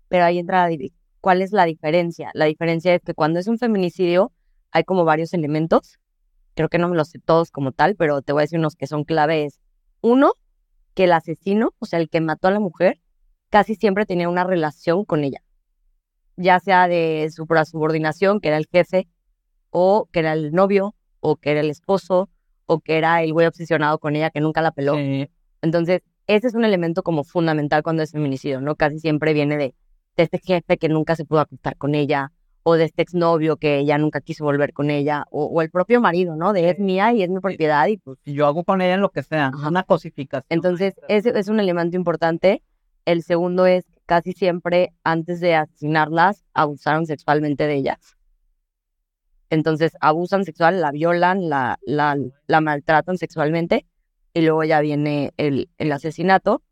pero ahí entra la ¿Cuál es la diferencia? La diferencia es que cuando es un feminicidio hay como varios elementos. Creo que no me los sé todos como tal, pero te voy a decir unos que son claves. Uno, que el asesino, o sea, el que mató a la mujer, casi siempre tenía una relación con ella ya sea de su subordinación, que era el jefe, o que era el novio, o que era el esposo, o que era el güey obsesionado con ella que nunca la peló. Sí, Entonces, ese es un elemento como fundamental cuando es feminicidio, ¿no? Casi siempre viene de, de este jefe que nunca se pudo acostar con ella, o de este exnovio que ella nunca quiso volver con ella, o, o el propio marido, ¿no? De es mía y es mi propiedad, y pues y yo hago con ella lo que sea, Ajá. una cosificación. entonces, ese es un elemento importante. El segundo es casi siempre antes de asesinarlas abusaron sexualmente de ellas. Entonces, abusan sexual, la violan, la, la, la maltratan sexualmente y luego ya viene el, el asesinato.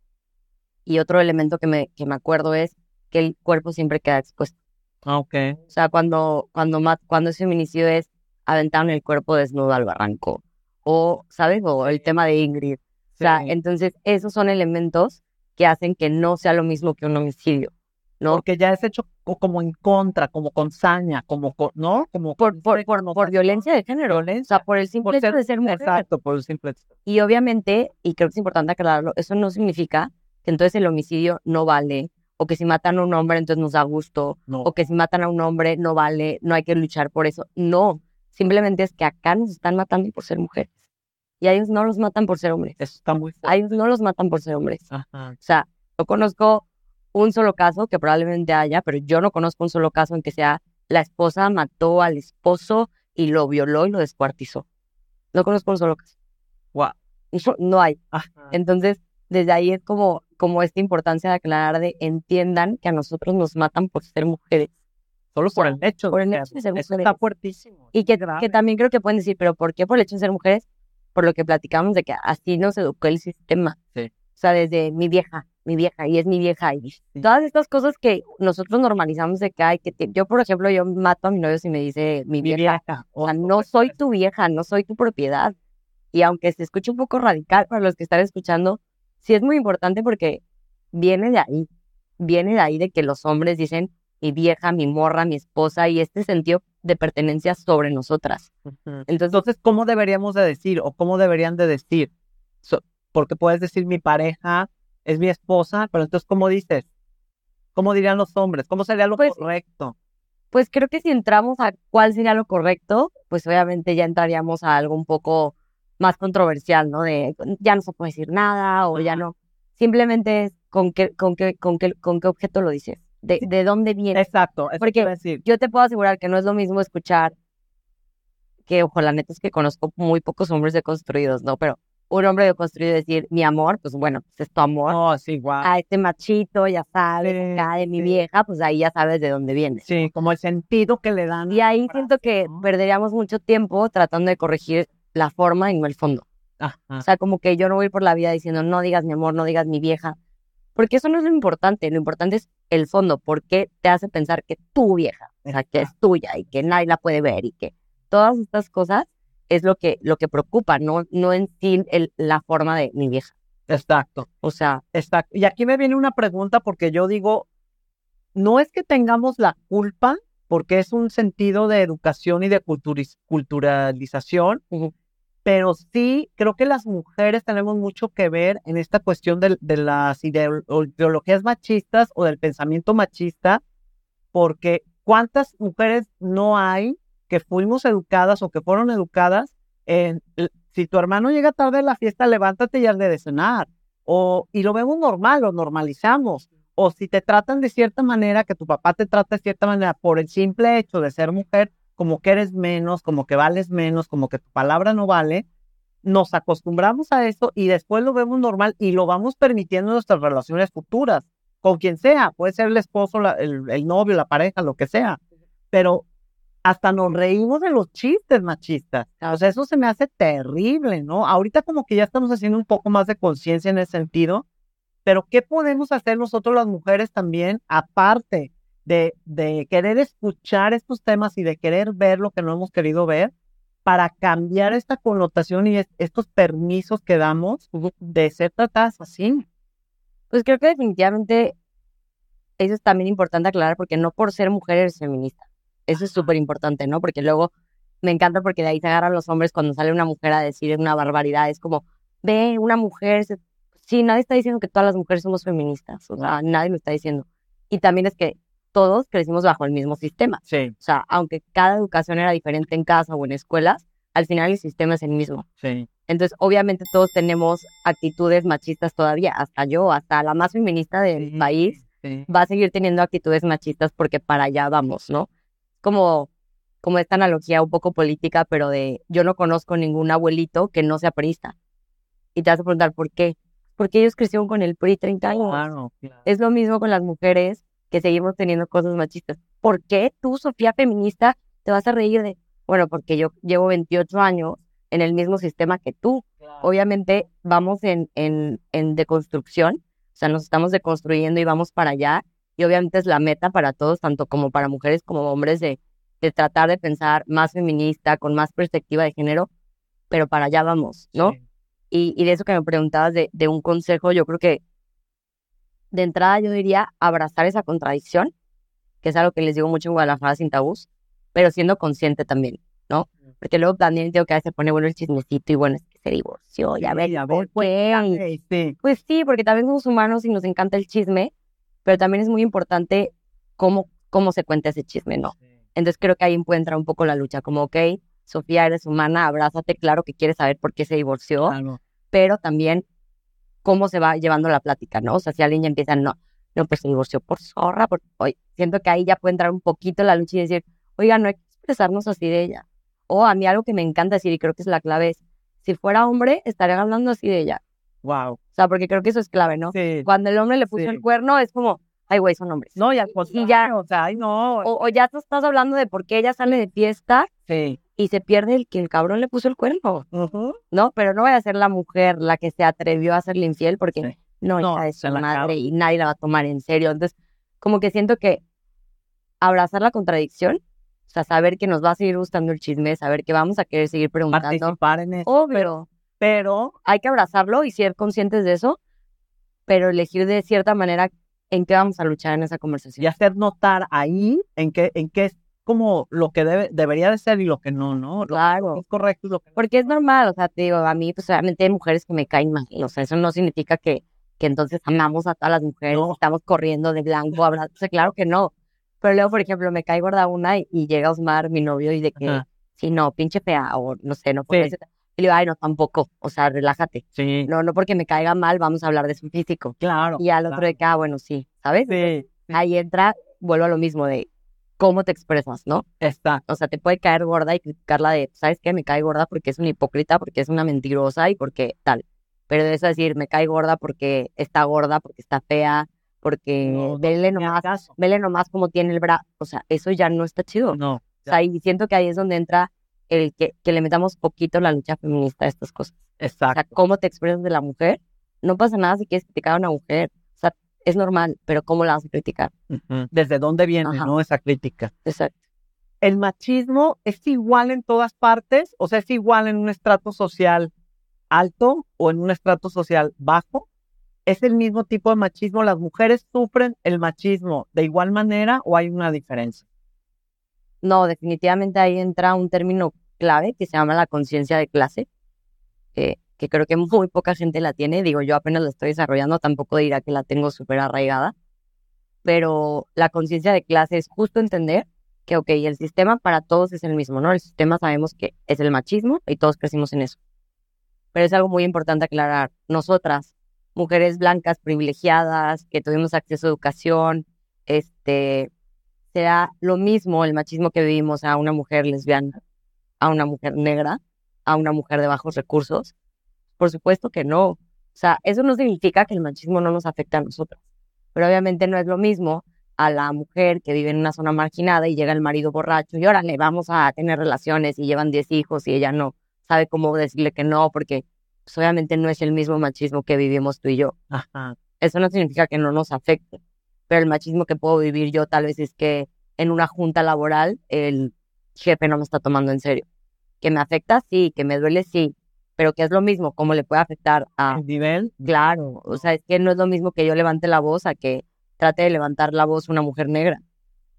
Y otro elemento que me, que me acuerdo es que el cuerpo siempre queda expuesto. Ah, ok. O sea, cuando, cuando, cuando es feminicidio es aventaron el cuerpo desnudo al barranco. O, ¿sabes? O el tema de Ingrid. O sea, entonces esos son elementos que hacen que no sea lo mismo que un homicidio. ¿No? Porque ya es hecho como en contra, como con saña, como con, ¿no? Como por, por, por, violencia de género. O sea, por el simple hecho de ser mujer. Exacto, por el simple hecho. Y obviamente, y creo que es importante aclararlo, eso no significa que entonces el homicidio no vale, o que si matan a un hombre entonces nos da gusto, o que si matan a un hombre no vale, no hay que luchar por eso. No, simplemente es que acá nos están matando por ser mujeres. Y a ellos no los matan por ser hombres. Eso está muy fuerte. A ellos no los matan por ser hombres. O sea, yo conozco un solo caso que probablemente haya, pero yo no conozco un solo caso en que sea la esposa mató al esposo y lo violó y lo descuartizó. No conozco un solo caso. Wow. No, hay. Entonces, desde ahí es como, como esta importancia de aclarar de entiendan que a nosotros nos matan por ser mujeres. Solo por el hecho. Por el hecho de ser mujeres. está fuertísimo. Y que, que también creo que pueden decir, pero ¿por qué por el hecho de ser mujeres? Por lo que platicamos de que así nos educó el sistema. Sí. O sea, desde mi vieja, mi vieja y es mi vieja y todas estas cosas que nosotros normalizamos de que hay que yo por ejemplo yo mato a mi novio si me dice mi vieja, o sea no soy tu vieja no soy tu propiedad y aunque se escuche un poco radical para los que están escuchando sí es muy importante porque viene de ahí viene de ahí de que los hombres dicen mi vieja mi morra mi esposa y este sentido de pertenencia sobre nosotras. Entonces, entonces cómo deberíamos de decir o cómo deberían de decir porque puedes decir mi pareja es mi esposa, pero entonces, ¿cómo dices? ¿Cómo dirían los hombres? ¿Cómo sería lo pues correcto? Pues creo que si entramos a cuál sería lo correcto, pues obviamente ya entraríamos a algo un poco más controversial, ¿no? De ya no se puede decir nada o ya no. Simplemente es con qué, con qué, con qué, con qué objeto lo dices. De, de dónde viene. Exacto. Porque decir. yo te puedo asegurar que no es lo mismo escuchar que, ojo, la neta es que conozco muy pocos hombres deconstruidos, ¿no? Pero un hombre de construido decir mi amor, pues bueno, pues es tu amor. Oh, sí, guau. A este machito, ya sabes, acá de mi vieja, pues ahí ya sabes de dónde viene. Sí, como el sentido que le dan. Y ahí siento que perderíamos mucho tiempo tratando de corregir la forma y no el fondo. O sea, como que yo no voy por la vida diciendo, no digas mi amor, no digas mi vieja, porque eso no es lo importante, lo importante es el fondo, porque te hace pensar que tu vieja, o sea, que es tuya y que nadie la puede ver y que todas estas cosas es lo que, lo que preocupa, no, no en sí el, la forma de mi vieja. Exacto. O sea, exacto. Y aquí me viene una pregunta porque yo digo, no es que tengamos la culpa, porque es un sentido de educación y de culturalización, pero sí creo que las mujeres tenemos mucho que ver en esta cuestión de, de las ideologías machistas o del pensamiento machista, porque ¿cuántas mujeres no hay que fuimos educadas o que fueron educadas si tu hermano llega tarde a la fiesta, levántate y hazle de cenar. O, y lo vemos normal, lo normalizamos. O si te tratan de cierta manera, que tu papá te trata de cierta manera por el simple hecho de ser mujer, como que eres menos, como que vales menos, como que tu palabra no vale, nos acostumbramos a eso y después lo vemos normal y lo vamos permitiendo en nuestras relaciones futuras, con quien sea, puede ser el esposo, el, el novio, la pareja, lo que sea. Pero hasta nos reímos de los chistes machistas. O sea, eso se me hace terrible, ¿no? Ahorita como que ya estamos haciendo un poco más de conciencia en ese sentido, pero ¿qué podemos hacer nosotros las mujeres también, aparte de, de querer escuchar estos temas y de querer ver lo que no hemos querido ver, para cambiar esta connotación y estos permisos que damos de ser tratadas así? Pues creo que definitivamente eso es también importante aclarar porque no por ser mujer eres feminista. Eso es súper importante, ¿no? Porque luego me encanta porque de ahí se agarran los hombres cuando sale una mujer a decir una barbaridad. Es como, ve, una mujer. Sí, nadie está diciendo que todas las mujeres somos feministas. O sea, nadie lo está diciendo. Y también es que todos crecimos bajo el mismo sistema. Sí. O sea, aunque cada educación era diferente en casa o en escuelas, al final el sistema es el mismo. Sí. Entonces, obviamente todos tenemos actitudes machistas todavía, hasta yo, hasta la más feminista del país va a seguir teniendo actitudes machistas porque para allá vamos, ¿no? Como, como esta analogía un poco política, pero de yo no conozco ningún abuelito que no sea priista. Y te vas a preguntar por qué. Porque ellos crecieron con el PRI 30 años. Es lo mismo con las mujeres que seguimos teniendo cosas machistas. ¿Por qué tú, Sofía feminista, te vas a reír de, bueno, porque yo llevo 28 años en el mismo sistema que tú. Obviamente vamos en, en, en deconstrucción, o sea, nos estamos deconstruyendo y vamos para allá y obviamente es la meta para todos, tanto como para mujeres como hombres, de, de tratar de pensar más feminista, con más perspectiva de género, pero para allá vamos, ¿no? Y, y, de eso que me preguntabas de, de, un consejo, yo creo que de entrada yo diría abrazar esa contradicción, que es algo que les digo mucho en Guadalajara sin tabús, pero siendo consciente también, ¿no? Porque luego también tengo que se pone bueno el chismecito y bueno, es que se divorció, ya ver, a ver, por qué. Pues sí, porque también somos humanos y nos encanta el chisme, pero también es muy importante cómo, cómo se cuenta ese chisme, ¿no? Entonces creo que ahí encuentra un poco la lucha, como, ok, Sofía, eres humana, abrázate, claro que quieres saber por qué se divorció, pero también cómo se va llevando la plática, ¿no? O sea, si alguien ya empieza, no, no, pues se divorció por zorra, por... Hoy, siento que ahí ya puede entrar un poquito la lucha y decir, oiga, no hay que expresarnos así de ella. O a mí algo que me encanta decir, y creo que es la clave, es, si fuera hombre, estarían hablando así de ella. Wow. O sea, porque creo que eso es clave, ¿no? Sí. Cuando el hombre le puso el cuerno, es como, ay, güey, son hombres. No, ya, y ya, o sea, ay, no. O, o, ya estás hablando de por qué ella sale de fiesta sí. y se pierde el que el cabrón le puso el cuerno, ¿no? Pero no voy a ser la mujer la que se atrevió a hacerle infiel porque Sí. no, No, de su madre y nadie la va a tomar en serio. Entonces, como que siento que abrazar la contradicción, o sea, saber que nos va a seguir gustando el chisme, saber que vamos a querer seguir preguntando, Participar en eso. obvio, Pero, hay que abrazarlo y ser conscientes de eso, pero elegir de cierta manera en qué vamos a luchar en esa conversación. y hacer notar ahí en qué, en qué es como lo que debe, debería de ser y lo que no, ¿no? Lo Claro. que es correcto y lo que. Porque es normal, o sea, te digo, a mí, pues obviamente hay mujeres que me caen mal, o sea, eso no significa que, que entonces amamos a todas las mujeres, No. estamos corriendo de blanco, hablando, o sea, claro que no. Pero luego, por ejemplo, me cae gorda una y, y llega Osmar, mi novio, y de que, Ajá. sí, no, pinche fea, o no sé, no puede Sí. Y le digo, ay, no, tampoco, o sea, relájate. Sí, No, no porque me caiga mal, vamos a hablar de su físico. claro. Y al otro claro. de que, ah, bueno, sí, ¿sabes? Sí, Ahí entra, vuelvo a lo mismo de cómo te expresas, ¿no? está. O sea, te puede caer gorda y criticarla de, ¿sabes qué? Me cae gorda porque es una hipócrita, porque es una mentirosa y porque tal. Pero de eso decir, me cae gorda porque está gorda, porque está fea, porque No, no vele nomás, caso. vele nomás como tiene el brazo. O sea, eso ya no está chido. No. O sea, y siento que ahí es donde entra el que, que le metamos poquito la lucha feminista a estas cosas. O sea, Exacto. cómo te expresas de la mujer. No pasa nada si quieres criticar a una mujer. O sea, es normal, pero ¿cómo la vas a criticar? ¿Desde dónde viene, Ajá. no? Esa crítica. Exacto. ¿El machismo es igual en todas partes? O sea, ¿es igual en un estrato social alto o en un estrato social bajo? ¿Es el mismo tipo de machismo? ¿Las mujeres sufren el machismo de igual manera o hay una diferencia? No, definitivamente ahí entra un término clave que se llama la conciencia de clase, que, creo que muy poca gente la tiene. Digo, yo apenas la estoy desarrollando, tampoco dirá que la tengo súper arraigada, pero la conciencia de clase es justo entender que, ok, el sistema para todos es el mismo, ¿no? El sistema sabemos que es el machismo y todos crecimos en eso. Pero es algo muy importante aclarar. Nosotras, mujeres blancas privilegiadas, que tuvimos acceso a educación, este, será lo mismo el machismo que vivimos a una mujer lesbiana, a una mujer negra, a una mujer de bajos recursos? Por supuesto que no. O sea, eso no significa que el machismo no nos afecte a nosotros. Pero obviamente no es lo mismo a la mujer que vive en una zona marginada y llega el marido borracho y órale, vamos a tener relaciones y llevan 10 hijos y ella no sabe cómo decirle que no porque pues, obviamente no es el mismo machismo que vivimos tú y yo. Ajá. Eso no significa que no nos afecte, pero el machismo que puedo vivir yo tal vez es que en una junta laboral el jefe no me está tomando en serio. Que me afecta, sí, que me duele, sí, pero que es lo mismo, cómo le puede afectar a... El nivel. Claro, o sea, es que no es lo mismo que yo levante la voz a que trate de levantar la voz una mujer negra,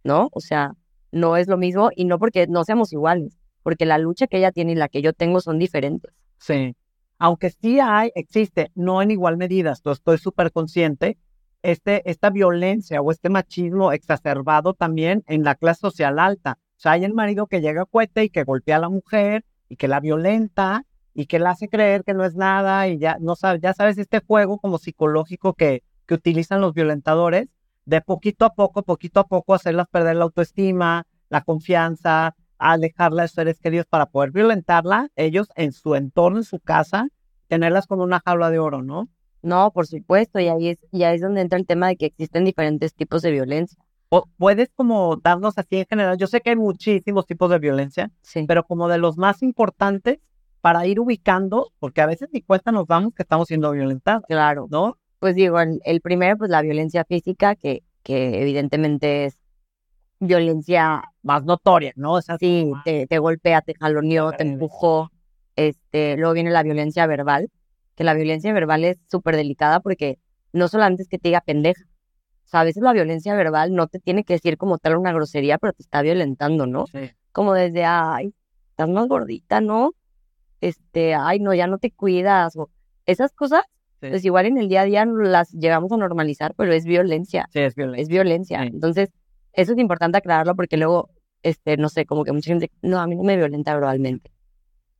¿no? O sea, no es lo mismo y no porque no seamos iguales, porque la lucha que ella tiene y la que yo tengo son diferentes. Sí. Aunque sí hay, existe, no en igual medida, esto estoy súper consciente, este, esta violencia o este machismo exacerbado también en la clase social alta. O sea, hay el marido que llega a cuete y que golpea a la mujer y que la violenta y que la hace creer que no es nada y ya, no sabes, ya sabes este juego como psicológico que, que utilizan los violentadores de poquito a poco, poquito a poco hacerlas perder la autoestima, la confianza, alejarla de seres queridos para poder violentarla, ellos en su entorno, en su casa, tenerlas como una jaula de oro, ¿no? No, por supuesto, y ahí es, y ahí es donde entra el tema de que existen diferentes tipos de violencia. O puedes como darnos así en general, yo sé que hay muchísimos tipos de violencia, Sí. pero como de los más importantes para ir ubicando, porque a veces ni cuenta nos damos que estamos siendo violentados, Claro. ¿no? Pues digo, el, el primero, pues la violencia física, que, que evidentemente es violencia, Más notoria, ¿no? Esa sí, te, te golpea, te jaloneó, te empujó. Este, luego viene la violencia verbal, que la violencia verbal es súper delicada porque no solamente es que te diga pendeja. O sea, a veces la violencia verbal no te tiene que decir como tal una grosería, pero te está violentando, ¿no? Sí. Como desde, ay, estás más gordita, ¿no? Este, ay, no, ya no te cuidas. O esas cosas, Sí. pues igual en el día a día las llegamos a normalizar, pero es violencia, Sí, es violencia. es violencia. Sí. Entonces, eso es importante aclararlo porque luego, este, no sé, como que mucha gente, no, a mí no me violenta verbalmente.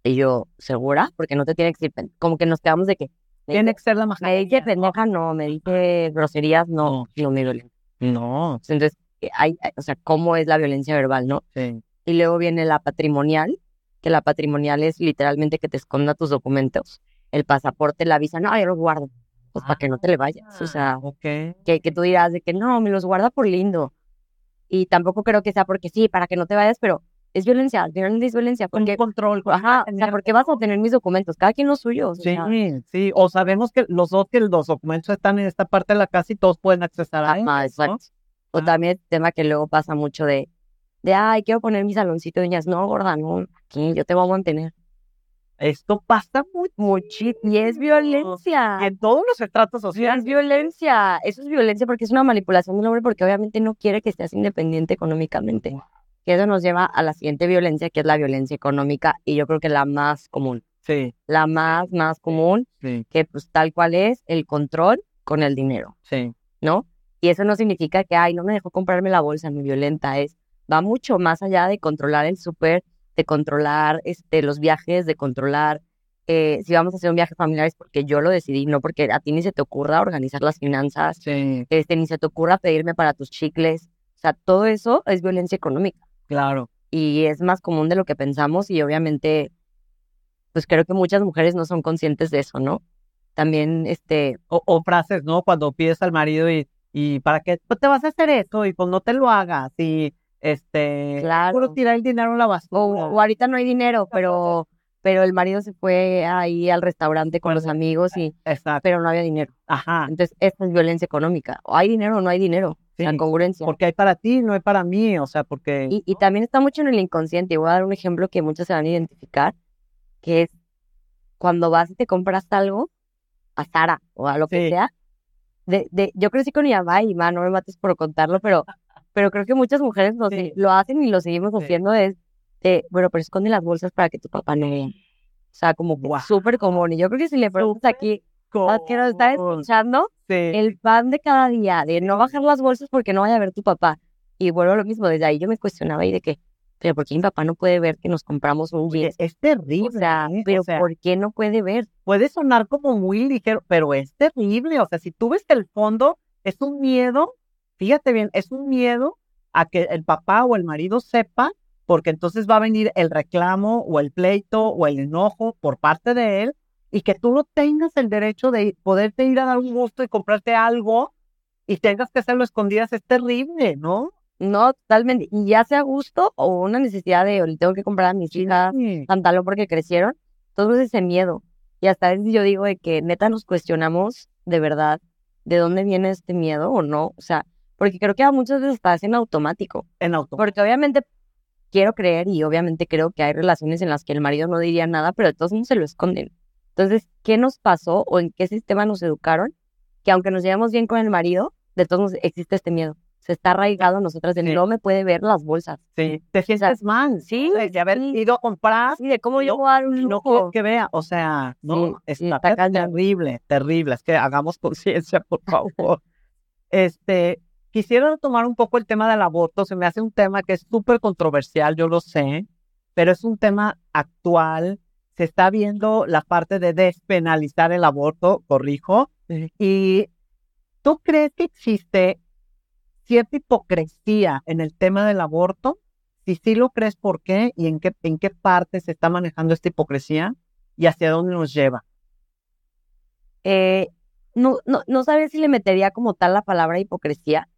Y yo, ¿segura? Porque no te tiene que decir, como que nos quedamos de que, me Tiene que ser la me magia. dice pendeja, no, me dice groserías, no, no me. No, Entonces, eh, hay, hay- o sea, ¿cómo es la violencia verbal, no? sí. Y luego viene la patrimonial, que la patrimonial es literalmente que te esconda tus documentos. El pasaporte, la visa, no, yo los guardo. Pues para que no te le vayas. O sea, ok. que, que tú dirás de que no, me los guarda por lindo. Y tampoco creo que sea porque sí, para que no te vayas, pero es violencia, es violencia. Porque, control. ajá, o sea, ¿por qué vas a tener mis documentos? Cada quien los suyos. o Sí, sea, sí. O sabemos que los dos que los documentos están en esta parte de la casa y todos pueden accesar a ellos, ¿no? exacto. O Ah. también el tema que luego pasa mucho de, de ay, quiero poner mi saloncito de niñas. No, gorda, no, aquí yo te voy a mantener. Esto pasa mucho. Y es violencia. En todos los estratos Es sociales. violencia. Eso es violencia porque es una manipulación del hombre porque obviamente no quiere que seas independiente económicamente. Que eso nos lleva a la siguiente violencia, que es la violencia económica, y yo creo que la más común. Sí, La más, más común, sí, que pues tal cual es el control con el dinero. sí. ¿no? Y eso no significa que, ay, no me dejó comprarme la bolsa, me violenta, es, va mucho más allá de controlar el súper, de controlar este, los viajes, de controlar eh, si vamos a hacer un viaje familiar es porque yo lo decidí, no porque a ti ni se te ocurra organizar las finanzas, Sí, este, ni se te ocurra pedirme para tus chicles, o sea, todo eso es violencia económica claro. y es más común de lo que pensamos y obviamente, pues creo que muchas mujeres no son conscientes de eso, ¿no? También, este, O, o frases, ¿no? Cuando pides al marido y, y ¿para qué? Pues te vas a hacer esto y pues no te lo hagas y este, Claro. puro tirar el dinero en la O, basura. o ahorita no hay dinero, pero, pero el marido se fue ahí al restaurante con los amigos y, Exacto. pero no había dinero. Ajá. Entonces, esta es violencia económica. O hay dinero o no hay dinero. Sí, La congruencia. Porque hay para ti, no hay para mí, o sea, porque Y, y también está mucho en el inconsciente. Y voy a dar un ejemplo que muchos se van a identificar, que es cuando vas y te compras algo a Sara o a lo que Sí. sea. De, de, yo crecí con mi mamá y ma, no me mates por contarlo, pero, pero creo que muchas mujeres lo, Sí. lo hacen y lo seguimos haciendo es de, bueno, pero esconde las bolsas para que tu papá no vea. O sea, como Guau. súper común. Y yo creo que si le preguntas aquí que nos está escuchando, Sí. el pan de cada día, de no bajar las bolsas porque no vaya a ver tu papá. Y vuelvo a lo mismo, desde ahí yo me cuestionaba y de que, pero ¿por qué mi papá no puede ver que nos compramos un jeans? es terrible. O sea, ¿eh? pero O sea, ¿por qué no puede ver? puede sonar como muy ligero, pero es terrible. O sea, si tú ves que el fondo es un miedo, fíjate bien, es un miedo a que el papá o el marido sepa, porque entonces va a venir el reclamo o el pleito o el enojo por parte de él y que tú no tengas el derecho de poderte ir a dar un gusto y comprarte algo y tengas que hacerlo escondidas, es terrible, ¿no? No, totalmente. Y ya sea gusto o una necesidad de, le tengo que comprar a mis hijas Sí. pantalón porque crecieron, todo es ese miedo. Y hasta a veces yo digo de que neta nos cuestionamos de verdad de dónde viene este miedo o no. O sea, porque creo que a muchas veces está en automático. En auto. Porque obviamente quiero creer y obviamente creo que hay relaciones en las que el marido no diría nada, pero de todos modos se lo esconden. Entonces, ¿qué nos pasó o en qué sistema nos educaron? Que aunque nos llevamos bien con el marido, de todos modos existe este miedo. Se está arraigado a nosotras de Sí. no me puede ver las bolsas. Sí, te sientes mal. sí, de, haber ido a comprar Sí, de cómo yo no- voy a dar un no lujo. quiero que vea, o sea, no, Sí, está, está terrible, terrible, es que hagamos conciencia, por favor. Este, quisiera tomar un poco el tema del aborto, se me hace un tema que es súper controversial, yo lo sé, pero es un tema actual, se está viendo la parte de despenalizar el aborto, corrijo, y ¿tú crees que existe cierta hipocresía en el tema del aborto? Si sí lo crees, ¿por qué? ¿Y en qué, en qué parte se está manejando esta hipocresía? ¿Y hacia dónde nos lleva? Eh, no, no, no sabía si le metería como tal la palabra hipocresía,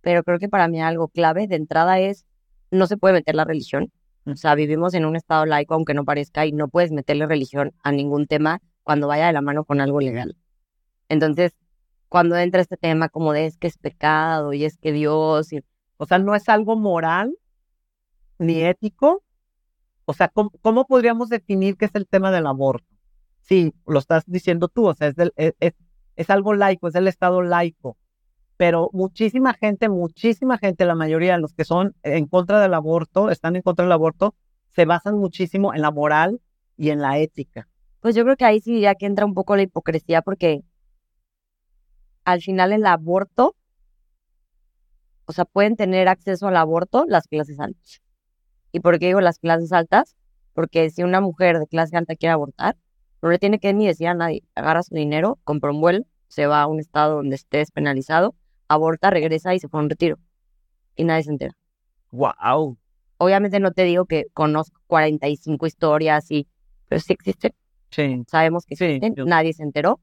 pero creo que para mí algo clave de entrada es no se puede meter la religión. O sea, vivimos en un estado laico, aunque no parezca, y no puedes meterle religión a ningún tema cuando vaya de la mano con algo legal. Entonces, cuando entra este tema como de es que es pecado y es que Dios, O sea, no es algo moral ni ético. O sea, ¿cómo, cómo podríamos definir qué es el tema del aborto? Sí, lo estás diciendo tú, o sea, es, del- es, es- es algo laico, es el Estado laico. Pero muchísima gente, muchísima gente, la mayoría de los que son en contra del aborto, están en contra del aborto, se basan muchísimo en la moral y en la ética. Pues yo creo que ahí sí ya que entra un poco la hipocresía porque al final el aborto, o sea, pueden tener acceso al aborto las clases altas. ¿Y por qué digo las clases altas? Porque si una mujer de clase alta quiere abortar, no le tiene que ni decir a nadie, agarra su dinero, compra un vuelo, se va a un estado donde esté despenalizado, aborta, regresa y se a un retiro. Y nadie se entera. ¡Wow! Obviamente no te digo que conozco 45 historias y, pero sí existen. Sí. Sabemos que Sí, existen, yo- nadie se enteró.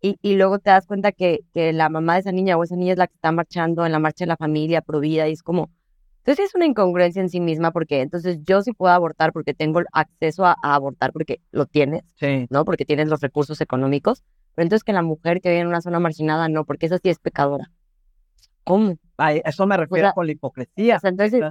Y, y luego te das cuenta que, que la mamá de esa niña o esa niña es la que está marchando en la marcha de la familia, pro vida, y es como, entonces es una incongruencia en sí misma porque entonces yo sí puedo abortar porque tengo acceso a, a abortar porque lo tienes, Sí. ¿no? Porque tienes los recursos económicos, pero entonces que la mujer que vive en una zona marginada no, porque esa sí es pecadora. ¿Cómo? Ay, eso me refiero sea, con la hipocresía. O sea, entonces,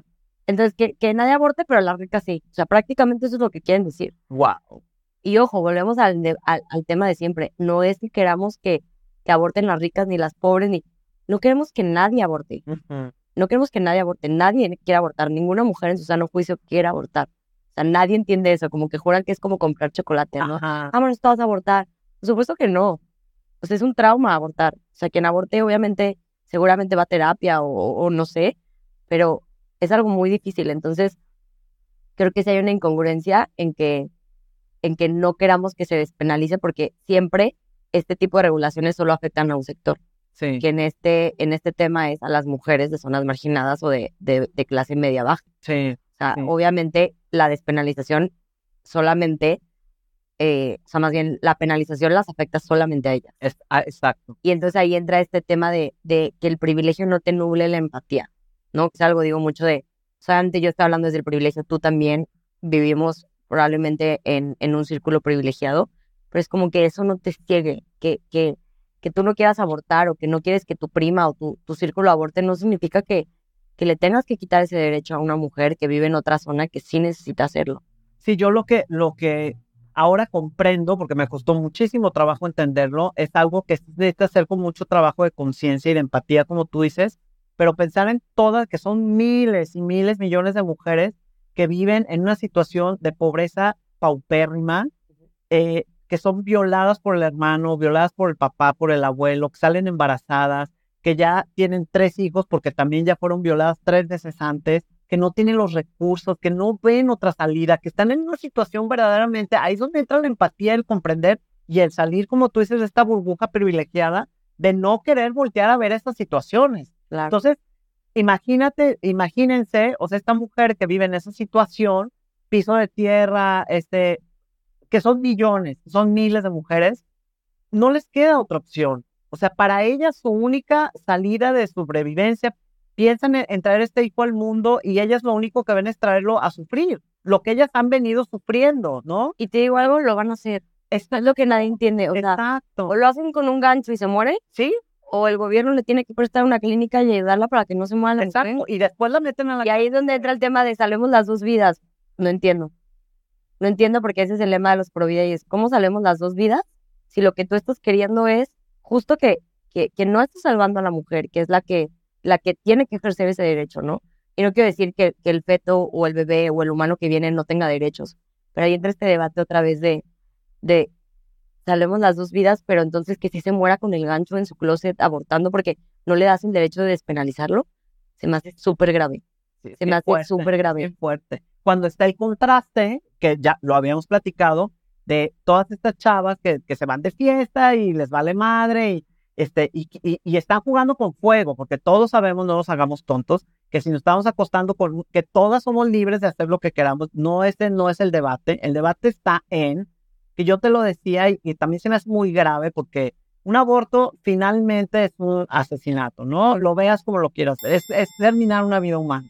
entonces que, que nadie aborte, pero la rica sí. O sea, prácticamente eso es lo que quieren decir. ¡Wow! Y ojo, volvemos al, al, al tema de siempre. No es que queramos que, que aborten las ricas ni las pobres, ni no queremos que nadie aborte. Ujú. No queremos que nadie aborte. Nadie quiere abortar. Ninguna mujer en su sano juicio quiere abortar. O sea, nadie entiende eso. Como que juran que es como comprar chocolate, ¿no? Ajá. Vámonos todos a abortar. Por supuesto que no. Pues es un trauma abortar. O sea, quien aborte, obviamente, seguramente va a terapia o, o no sé, pero es algo muy difícil. Entonces, creo que sí hay una incongruencia en que, en que no queramos que se despenalice porque siempre este tipo de regulaciones solo afectan a un sector, Sí. que en este, en este tema es a las mujeres de zonas marginadas o de, de, de clase media baja. Sí. O sea, Sí. obviamente la despenalización solamente, eh, o sea, más bien la penalización las afecta solamente a ellas. Es- ah, exacto. Y entonces ahí entra este tema de, de que el privilegio no te nuble la empatía, ¿no? Es algo, digo, mucho de, solamente yo estoy hablando desde el privilegio, tú también vivimos probablemente en, en un círculo privilegiado, pero es como que eso no te ciegue, que, que, que tú no quieras abortar o que no quieres que tu prima o tu, tu círculo aborte, no significa que, que le tengas que quitar ese derecho a una mujer que vive en otra zona que sí necesita hacerlo. Sí, yo lo que, lo que ahora comprendo, porque me costó muchísimo trabajo entenderlo, es algo que necesita hacer con mucho trabajo de conciencia y de empatía, como tú dices, pero pensar en todas, que son miles y miles, millones de mujeres que viven en una situación de pobreza paupérrima, eh, que son violadas por el hermano, violadas por el papá, por el abuelo, que salen embarazadas, que ya tienen tres hijos porque también ya fueron violadas tres veces antes, que no tienen los recursos, que no ven otra salida, que están en una situación verdaderamente, ahí es donde entra la empatía, el comprender y el salir, como tú dices, de esta burbuja privilegiada de no querer voltear a ver estas situaciones. Claro. Entonces, imagínate, imagínense, o sea, esta mujer que vive en esa situación, piso de tierra, este, que son millones, son miles de mujeres, no les queda otra opción. O sea, para ellas su única salida de sobrevivencia, piensan en, en traer este hijo al mundo y ellas lo único que ven es traerlo a sufrir, lo que ellas han venido sufriendo, ¿no? y te digo algo, lo van a hacer. Esto es lo que nadie entiende. O sea, Exacto. o lo hacen con un gancho y se muere, Sí, o el gobierno le tiene que prestar una clínica y ayudarla para que no se muera la mujer. exacto. Y después la meten a la Y ahí es donde entra el tema de salvemos las dos vidas. No entiendo. No entiendo porque ese es el lema de los y es ¿cómo salvemos las dos vidas? Si lo que tú estás queriendo es justo que, que, que no estés salvando a la mujer, que es la que, la que tiene que ejercer ese derecho, ¿no? Y no quiero decir que, que el feto o el bebé o el humano que viene no tenga derechos, pero ahí entra este debate otra vez de, de salvemos las dos vidas, pero entonces que si se muera con el gancho en su closet abortando porque no le das el derecho de despenalizarlo, se me hace súper grave. Sí, Se me hace súper grave. bien fuerte. Cuando está el contraste, que ya lo habíamos platicado, de todas estas chavas que, que se van de fiesta y les vale madre y, este, y, y, están jugando con fuego, porque todos sabemos, no nos hagamos tontos, que si nos estamos acostando con, que todas somos libres de hacer lo que queramos, no ese no es el debate, el debate está en, que yo te lo decía y, y también se me hace muy grave porque un aborto finalmente es un asesinato, ¿no? Lo veas como lo quieras, es, es terminar una vida humana.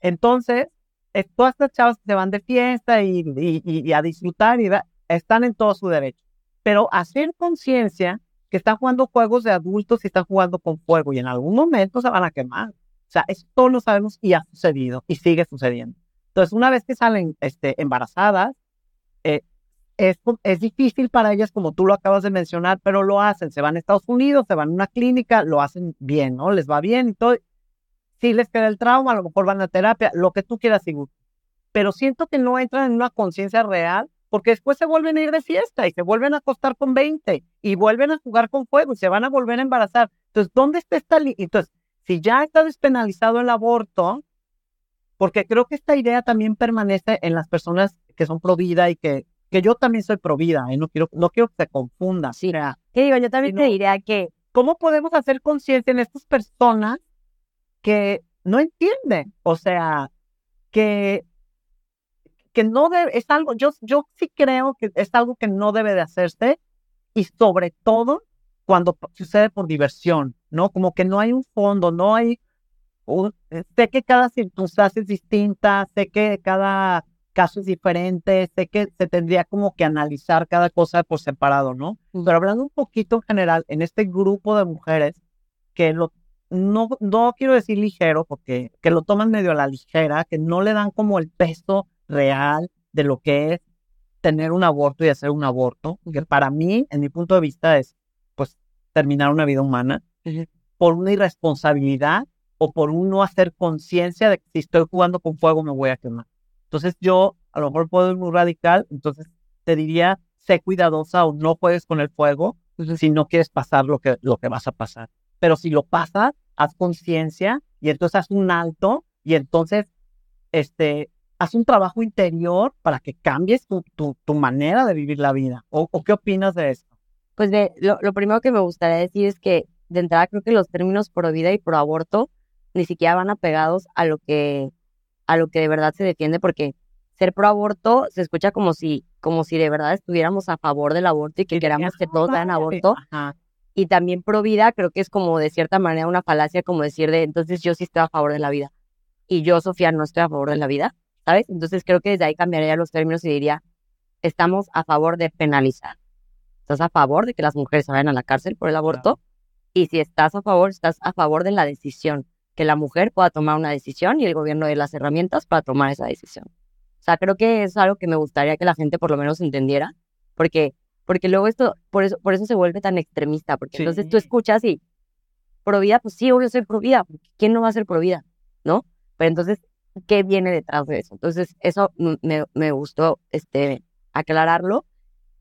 Entonces, es- todas estas chavas que se van de fiesta y, y- y- a disfrutar y están en todo su derecho. Pero hacer conciencia que están jugando juegos de adultos y están jugando con fuego y en algún momento se van a quemar. O sea, eso todos lo sabemos y ha sucedido y sigue sucediendo. Entonces, una vez que salen este, embarazadas, eh, es, es difícil para ellas, como tú lo acabas de mencionar, pero lo hacen. Se van a Estados Unidos, se van a una clínica, lo hacen bien, ¿no? Les va bien y todo. Si les queda el trauma, a lo mejor van a terapia, lo que tú quieras, Sigur. Pero siento que no entran en una conciencia real porque después se vuelven a ir de fiesta y se vuelven a acostar con 20 y vuelven a jugar con fuego y se van a volver a embarazar. Entonces, ¿dónde está esta Entonces, si ya está despenalizado el aborto, porque creo que esta idea también permanece en las personas que son pro vida y que, que yo también soy pro vida, ¿eh? no, quiero, no quiero que se confunda. Sí, ¿qué digo? Yo también te diría que... ¿Cómo podemos hacer conciencia en estas personas que no entienden? O sea, que que no debe, es algo, yo, yo sí creo que es algo que no debe de hacerse y sobre todo cuando sucede por diversión, ¿no? Como que no hay un fondo, no hay, eh, sé que cada circunstancia es distinta, sé que cada caso es diferente, sé que se tendría como que analizar cada cosa por separado, ¿no? Pero hablando un poquito en general, en este grupo de mujeres que lo, no, no quiero decir ligero, porque que lo toman medio a la ligera, que no le dan como el peso real de lo que es tener un aborto y hacer un aborto, que para mí, en mi punto de vista, es pues terminar una vida humana por una irresponsabilidad o por un no hacer conciencia de que si estoy jugando con fuego me voy a quemar. Entonces yo a lo mejor puedo ir muy radical, entonces te diría, sé cuidadosa o no juegues con el fuego si no quieres pasar lo que, lo que vas a pasar. Pero si lo pasas, haz conciencia y entonces haz un alto y entonces este, haz un trabajo interior para que cambies tu, tu, manera de vivir la vida. ¿O, qué opinas de esto? Pues de, lo, primero que me gustaría decir es que de entrada creo que los términos pro vida y pro aborto ni siquiera van apegados a lo que a lo que de verdad se defiende porque ser pro aborto se escucha como si como si de verdad estuviéramos a favor del aborto y que queramos que todos hagan aborto. Y también pro vida creo que es como de cierta manera una falacia como decir de entonces yo sí estoy a favor de la vida y yo Sofía no estoy a favor de la vida. ¿Sabes? Entonces creo que desde ahí cambiaría los términos y diría, estamos a favor de penalizar. ¿Estás a favor de que las mujeres vayan a la cárcel por el aborto? Y si estás a favor, estás a favor de la decisión, que la mujer pueda tomar una decisión y el gobierno dé las herramientas para tomar esa decisión. O sea, creo que es algo que me gustaría que la gente por lo menos entendiera, porque, porque luego esto, por eso, por eso se vuelve tan extremista, porque entonces tú escuchas y, pro vida, pues sí, obvio soy pro vida, ¿quién no va a ser pro vida? ¿No? Pero entonces qué viene detrás de eso. Entonces, eso me, me gustó este, aclararlo.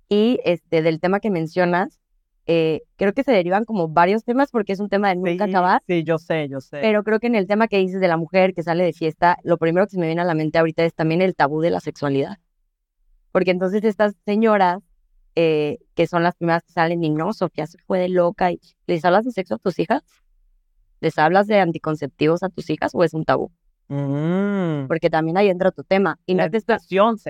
Y este, del tema que mencionas, eh, creo que se derivan como varios temas porque es un tema de nunca acabar. Sí, yo sé, yo sé. Pero creo que en el tema que dices de la mujer que sale de fiesta, lo primero que se me viene a la mente ahorita es también el tabú de la sexualidad. Porque entonces estas señoras, eh, que son las primeras que salen y no, Sofía se fue de loca y les hablas de sexo a tus hijas, les hablas de anticonceptivos a tus hijas o es un tabú. Mm. Porque también ahí entra tu tema. Y no, te estoy,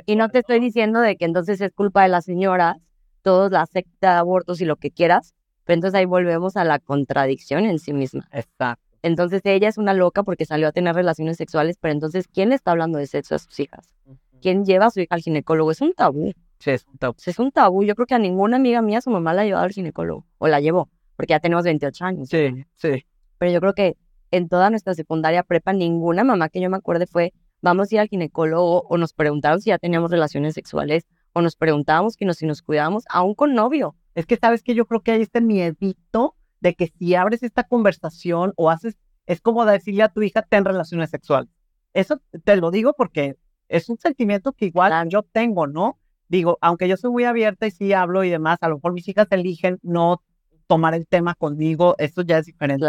y no te estoy diciendo de que entonces es culpa de las señoras, todos la secta de abortos y lo que quieras, pero entonces ahí volvemos a la contradicción en sí misma. Exacto. Entonces ella es una loca porque salió a tener relaciones sexuales, pero entonces ¿quién está hablando de sexo a sus hijas? ¿Quién lleva a su hija al ginecólogo? Es un tabú. Sí, es un tabú. Es un tabú. Yo creo que a ninguna amiga mía su mamá la ha llevado al ginecólogo, o la llevó, porque ya tenemos 28 años. Sí, sí. Pero yo creo que en toda nuestra secundaria prepa, ninguna mamá que yo me acuerde fue, vamos a ir al ginecólogo o nos preguntaron si ya teníamos relaciones sexuales o nos preguntábamos que nos, si nos cuidábamos, aún con novio. Es que sabes que yo creo que hay este miedito de que si abres esta conversación o haces, es como decirle a tu hija, ten relaciones sexuales. Eso te lo digo porque es un sentimiento que igual yo tengo, ¿no? Digo, aunque yo soy muy abierta y sí hablo y demás, a lo mejor mis hijas eligen no tomar el tema conmigo, esto ya es diferente.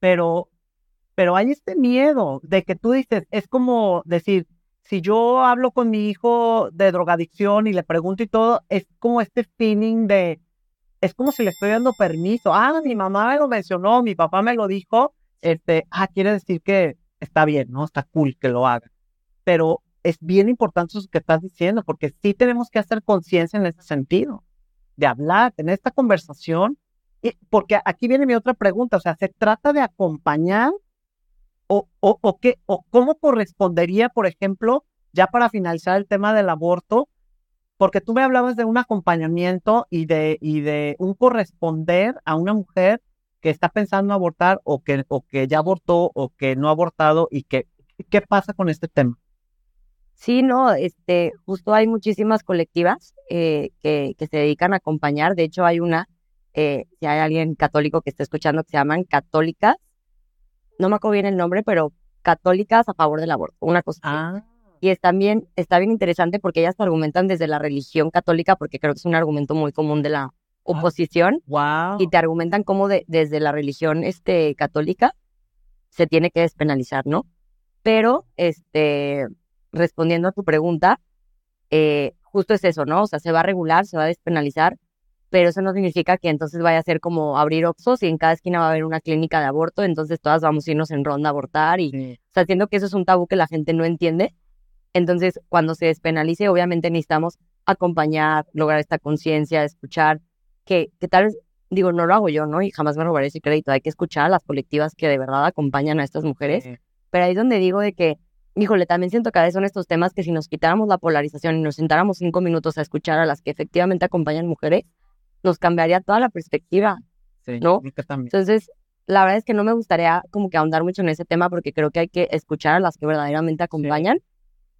Pero pero hay este miedo de que tú dices, es como decir, si yo hablo con mi hijo de drogadicción y le pregunto y todo, es como este feeling de, es como si le estoy dando permiso. Ah, mi mamá me lo mencionó, mi papá me lo dijo, este, ah, quiere decir que está bien, ¿no? Está cool que lo haga. Pero es bien importante eso que estás diciendo, porque sí tenemos que hacer conciencia en ese sentido, de hablar, en esta conversación, y porque aquí viene mi otra pregunta, o sea, se trata de acompañar o, o, o, qué, o cómo correspondería, por ejemplo, ya para finalizar el tema del aborto, porque tú me hablabas de un acompañamiento y de, y de un corresponder a una mujer que está pensando abortar o que, o que ya abortó o que no ha abortado y que, ¿qué pasa con este tema? Sí, no, este, justo hay muchísimas colectivas eh, que, que se dedican a acompañar. De hecho, hay una, eh, si hay alguien católico que esté escuchando, que se llaman católicas, no me acuerdo bien el nombre, pero católicas a favor del aborto, una cosa. Ah, Y es también, está bien interesante porque ellas argumentan desde la religión católica, porque creo que es un argumento muy común de la oposición, wow. y te argumentan cómo de- desde la religión este, católica se tiene que despenalizar, ¿no? Pero, este, respondiendo a tu pregunta, eh, justo es eso, ¿no? O sea, se va a regular, se va a despenalizar, pero eso no significa que entonces vaya a ser como abrir Oxxos y en cada esquina va a haber una clínica de aborto, entonces todas vamos a irnos en ronda a abortar y, Sí. o sea, siento que eso es un tabú que la gente no entiende. Entonces, cuando se despenalice, obviamente necesitamos acompañar, lograr esta conciencia, escuchar, que, que tal vez, digo, no lo hago yo, ¿no? Y jamás me robaré ese crédito. Hay que escuchar a las colectivas que de verdad acompañan a estas mujeres. Sí. Pero ahí es donde digo de que, híjole, también siento que a veces son estos temas que si nos quitáramos la polarización y nos sentáramos cinco minutos a escuchar a las que efectivamente acompañan mujeres, nos cambiaría toda la perspectiva. Sí, ¿no? Entonces, la verdad es que no me gustaría como que ahondar mucho en ese tema porque creo que hay que escuchar a las que verdaderamente acompañan,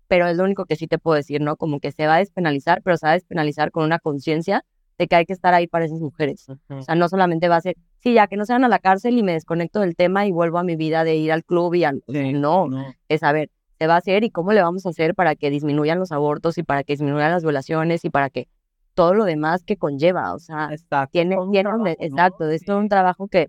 pero es lo único que sí te puedo decir, ¿no? Como que se va a despenalizar, pero se va a despenalizar con una conciencia de que hay que estar ahí para esas mujeres. Ujú. O sea, no solamente va a ser, sí, ya que no se van a la cárcel y me desconecto del tema y vuelvo a mi vida de ir al club y al... Sí, no, no. es a ver, se va a hacer y cómo le vamos a hacer para que disminuyan los abortos y para que disminuyan las violaciones y para que todo lo demás que conlleva, o sea, Exacto. tiene, tiene trabajo, ¿no? exacto, es todo un trabajo que,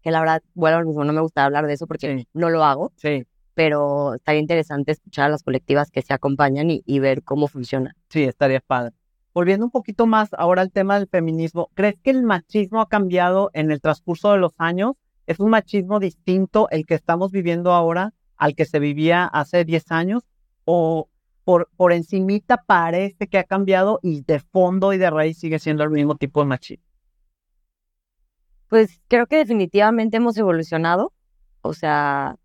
que la verdad, bueno, no me gusta hablar de eso porque Sí. no lo hago, Sí, pero estaría interesante escuchar a las colectivas que se acompañan y, y ver cómo funciona. sí, estaría padre. Volviendo un poquito más ahora al tema del feminismo, ¿crees que el machismo ha cambiado en el transcurso de los años? ¿Es un machismo distinto el que estamos viviendo ahora al que se vivía hace 10 años? ¿O por, por encimita parece que ha cambiado y de fondo y de raíz sigue siendo el mismo tipo de machismo? Pues creo que definitivamente hemos evolucionado, o sea,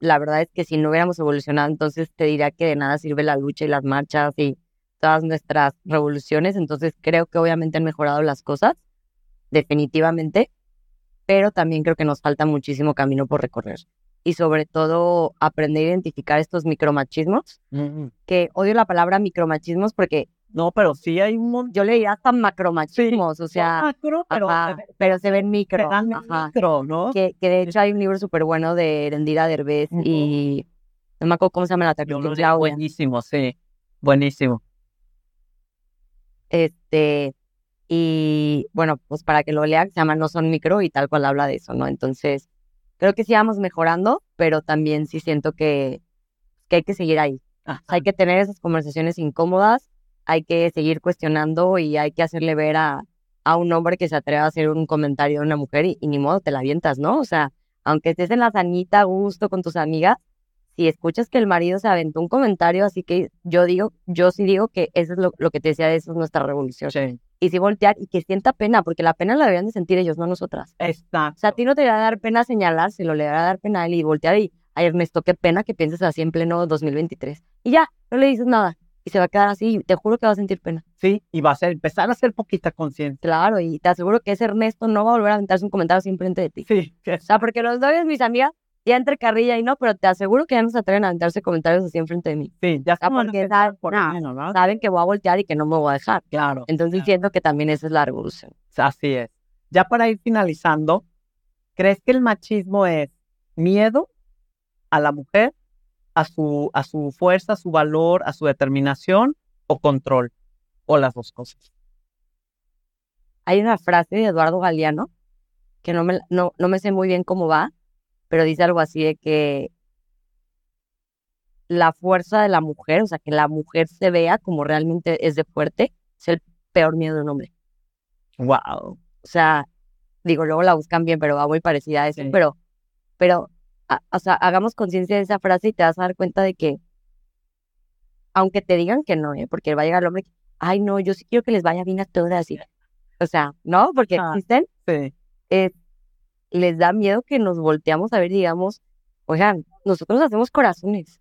la verdad es que si no hubiéramos evolucionado, entonces te diría que de nada sirve la lucha y las marchas y todas nuestras revoluciones, entonces creo que obviamente han mejorado las cosas, definitivamente, pero también creo que nos falta muchísimo camino por recorrer. Y sobre todo aprender a identificar estos micromachismos, que odio la palabra micromachismos porque No, pero sí hay un montón. yo le diría hasta macromachismos, o sea, macro, pero ajá, pero se ven micro. se micro, ¿no? Que, que de hecho hay un libro súper bueno de Erendira Derbez y no me acuerdo cómo se llama la Claudia. buenísimo, sí. Buenísimo. Este, y bueno, pues para que lo lean, se llama No son micro y tal cual habla de eso, ¿no? Entonces, creo que sí vamos mejorando, pero también sí siento que, que hay que seguir ahí. Hay que tener esas conversaciones incómodas, hay que seguir cuestionando y hay que hacerle ver a, a un hombre que se atreva a hacer un comentario de una mujer y, y ni modo te la avientas, ¿no? O sea, aunque estés en la sanita a gusto con tus amigas, si escuchas que el marido se aventó un comentario, así que yo digo, yo sí digo que eso es lo, lo que te decía, eso es nuestra revolución. Sí. Y sí voltear y que sienta pena, porque la pena la deberían de sentir ellos, no nosotras. Exacto. O sea, a ti no te va a dar pena señalárselo, le va a dar pena a él y voltear y, ay Ernesto, qué pena que pienses así en pleno 2023. Y ya, no le dices nada. Y se va a quedar así y te juro que va a sentir pena. Sí, y va a ser, empezar a hacer poquita conciencia. Claro, y te aseguro que ese Ernesto no va a volver a aventarse un comentario así enfrente de ti. Sí, que O sea, porque los novios, mis amigas, ya entre carrilla y no, pero te aseguro que ya no se atreven a aventarse comentarios así enfrente de mí. sí, ya Ah, porque saben, por no, menos, ¿no? saben que voy a voltear y que no me voy a dejar. Claro, Entonces Claro. siento que también esa es la revolución. así es. Ya para ir finalizando, ¿crees que el machismo es miedo a la mujer, a su, a su fuerza, a su valor, a su determinación o control? O las dos cosas. Hay una frase de Eduardo Galeano que no me, no, no me sé muy bien cómo va, pero dice algo así de que la fuerza de la mujer, o sea, que la mujer se vea como realmente es de fuerte, es el peor miedo de un hombre. Wow. O sea, digo, luego la buscan bien, pero va muy parecida a eso, Sí. pero, pero, a- o sea, hagamos conciencia de esa frase y te vas a dar cuenta de que, aunque te digan que no, ¿eh? porque va a llegar el hombre, que, ay, no, yo sí quiero que les vaya bien a todas, y, o sea, ¿no? Porque Ah. existen, Sí, eh, les da miedo que nos volteamos a ver digamos, oigan, nosotros hacemos corazones.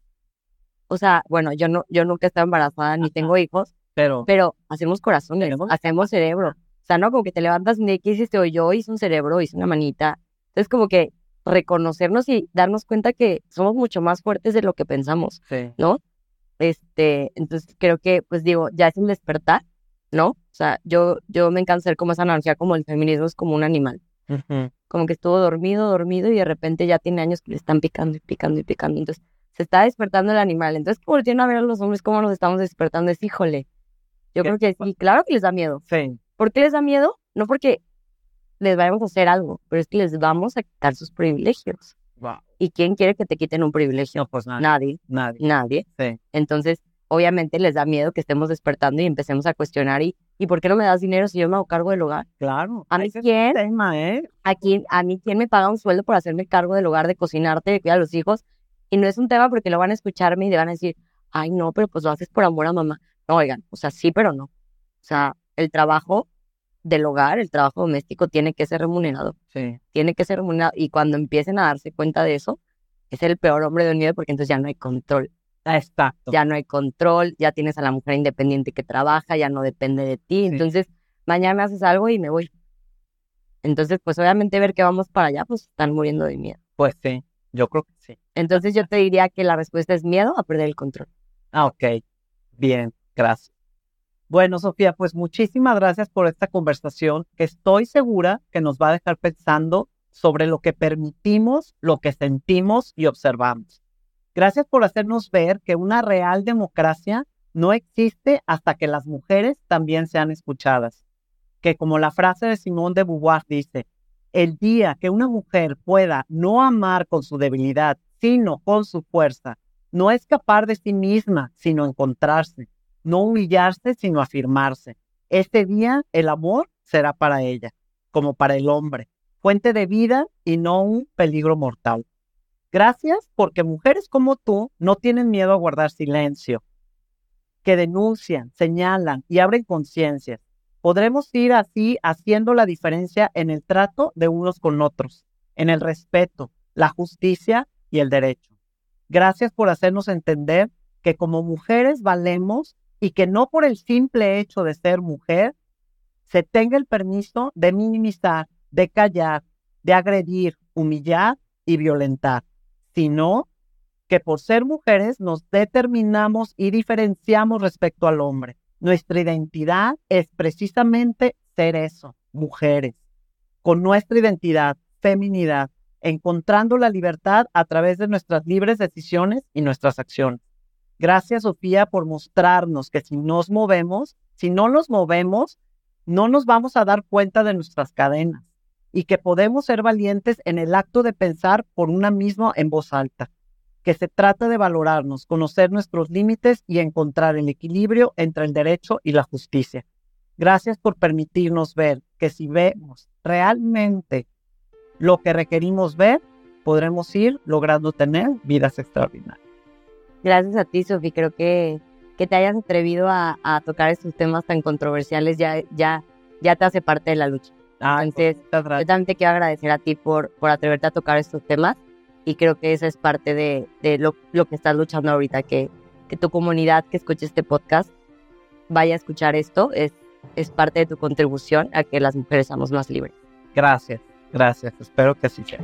O sea, bueno, yo no, yo nunca he estado embarazada ni tengo hijos, pero pero hacemos corazones, Tenemos- hacemos cerebro. O sea, no como que te levantas y ¿qué hiciste hoy? Yo hice un cerebro, hice una manita. Entonces, como que reconocernos y darnos cuenta que somos mucho más fuertes de lo que pensamos, sí. ¿no? Este, entonces creo que, pues digo, ya es un despertar, ¿no? O sea, yo, yo me encanta hacer como esa analogía como el feminismo es como un animal. Como que estuvo dormido, dormido y de repente ya tiene años que le están picando y picando y picando. Entonces se está despertando el animal. Entonces, como tienen a ver a los hombres cómo nos estamos despertando, es híjole. Yo creo que sí, claro que les da miedo. Sí. ¿Por qué les da miedo? No porque les vayamos a hacer algo, pero es que les vamos a quitar sus privilegios. Wow. ¿Y quién quiere que te quiten un privilegio? No, pues nadie. Nadie, Nadie. nadie. Sí. Entonces, obviamente les da miedo que estemos despertando y empecemos a cuestionar y, ¿y por qué no me das dinero si yo me hago cargo del hogar? Claro. ¿A mí quién? tema, ¿eh? ¿A quién, a mí quién me paga un sueldo por hacerme cargo del hogar, de cocinarte, de cuidar a los hijos? Y no es un tema porque lo van a escucharme y le van a decir, ay, no, pero pues lo haces por amor a mamá. No, oigan, o sea, sí, pero no. O sea, el trabajo del hogar, el trabajo doméstico tiene que ser remunerado. Sí. Tiene que ser remunerado. Y cuando empiecen a darse cuenta de eso, es el peor hombre del universo porque entonces ya no hay control. Exacto. Ya no hay control, ya tienes a la mujer independiente que trabaja, ya no depende de ti. Sí. Entonces, mañana me haces algo y me voy. Entonces, pues obviamente ver que vamos para allá, pues están muriendo de miedo. Pues sí, yo creo que sí. Entonces yo te diría que la respuesta es miedo a perder el control. Ah, ok. Bien, gracias. Bueno, Sofía, pues muchísimas gracias por esta conversación que estoy segura que nos va a dejar pensando sobre lo que permitimos, lo que sentimos y observamos. Gracias por hacernos ver que una real democracia no existe hasta que las mujeres también sean escuchadas. Que como la frase de Simón de Beauvoir dice, el día que una mujer pueda no amar con su debilidad, sino con su fuerza, no escapar de sí misma, sino encontrarse, no humillarse, sino afirmarse. Este día el amor será para ella, como para el hombre, fuente de vida y no un peligro mortal. Gracias porque mujeres como tú no tienen miedo a guardar silencio, que denuncian, señalan y abren conciencias. Podremos ir así haciendo la diferencia en el trato de unos con otros, en el respeto, la justicia y el derecho. Gracias por hacernos entender que como mujeres valemos y que no por el simple hecho de ser mujer se tenga el permiso de minimizar, de callar, de agredir, humillar y violentar, sino que por ser mujeres nos determinamos y diferenciamos respecto al hombre. Nuestra identidad es precisamente ser eso, mujeres, con nuestra identidad, feminidad, encontrando la libertad a través de nuestras libres decisiones y nuestras acciones. Gracias, Sofía, por mostrarnos que si nos movemos, si no nos movemos, no nos vamos a dar cuenta de nuestras cadenas y que podemos ser valientes en el acto de pensar por una misma en voz alta, que se trata de valorarnos, conocer nuestros límites y encontrar el equilibrio entre el derecho y la justicia. Gracias por permitirnos ver que si vemos realmente lo que requerimos ver, podremos ir logrando tener vidas extraordinarias. Gracias a ti, Sofi. Creo que, que te hayas atrevido a, a tocar estos temas tan controversiales ya, ya, ya te hace parte de la lucha. Ah, Entonces, muchas Yo también te quiero agradecer a ti por, por atreverte a tocar estos temas y creo que esa es parte de, de lo, lo que estás luchando ahorita, que, que tu comunidad que escuche este podcast vaya a escuchar esto, es, es parte de tu contribución a que las mujeres seamos más libres. Gracias, gracias. Espero que así sea.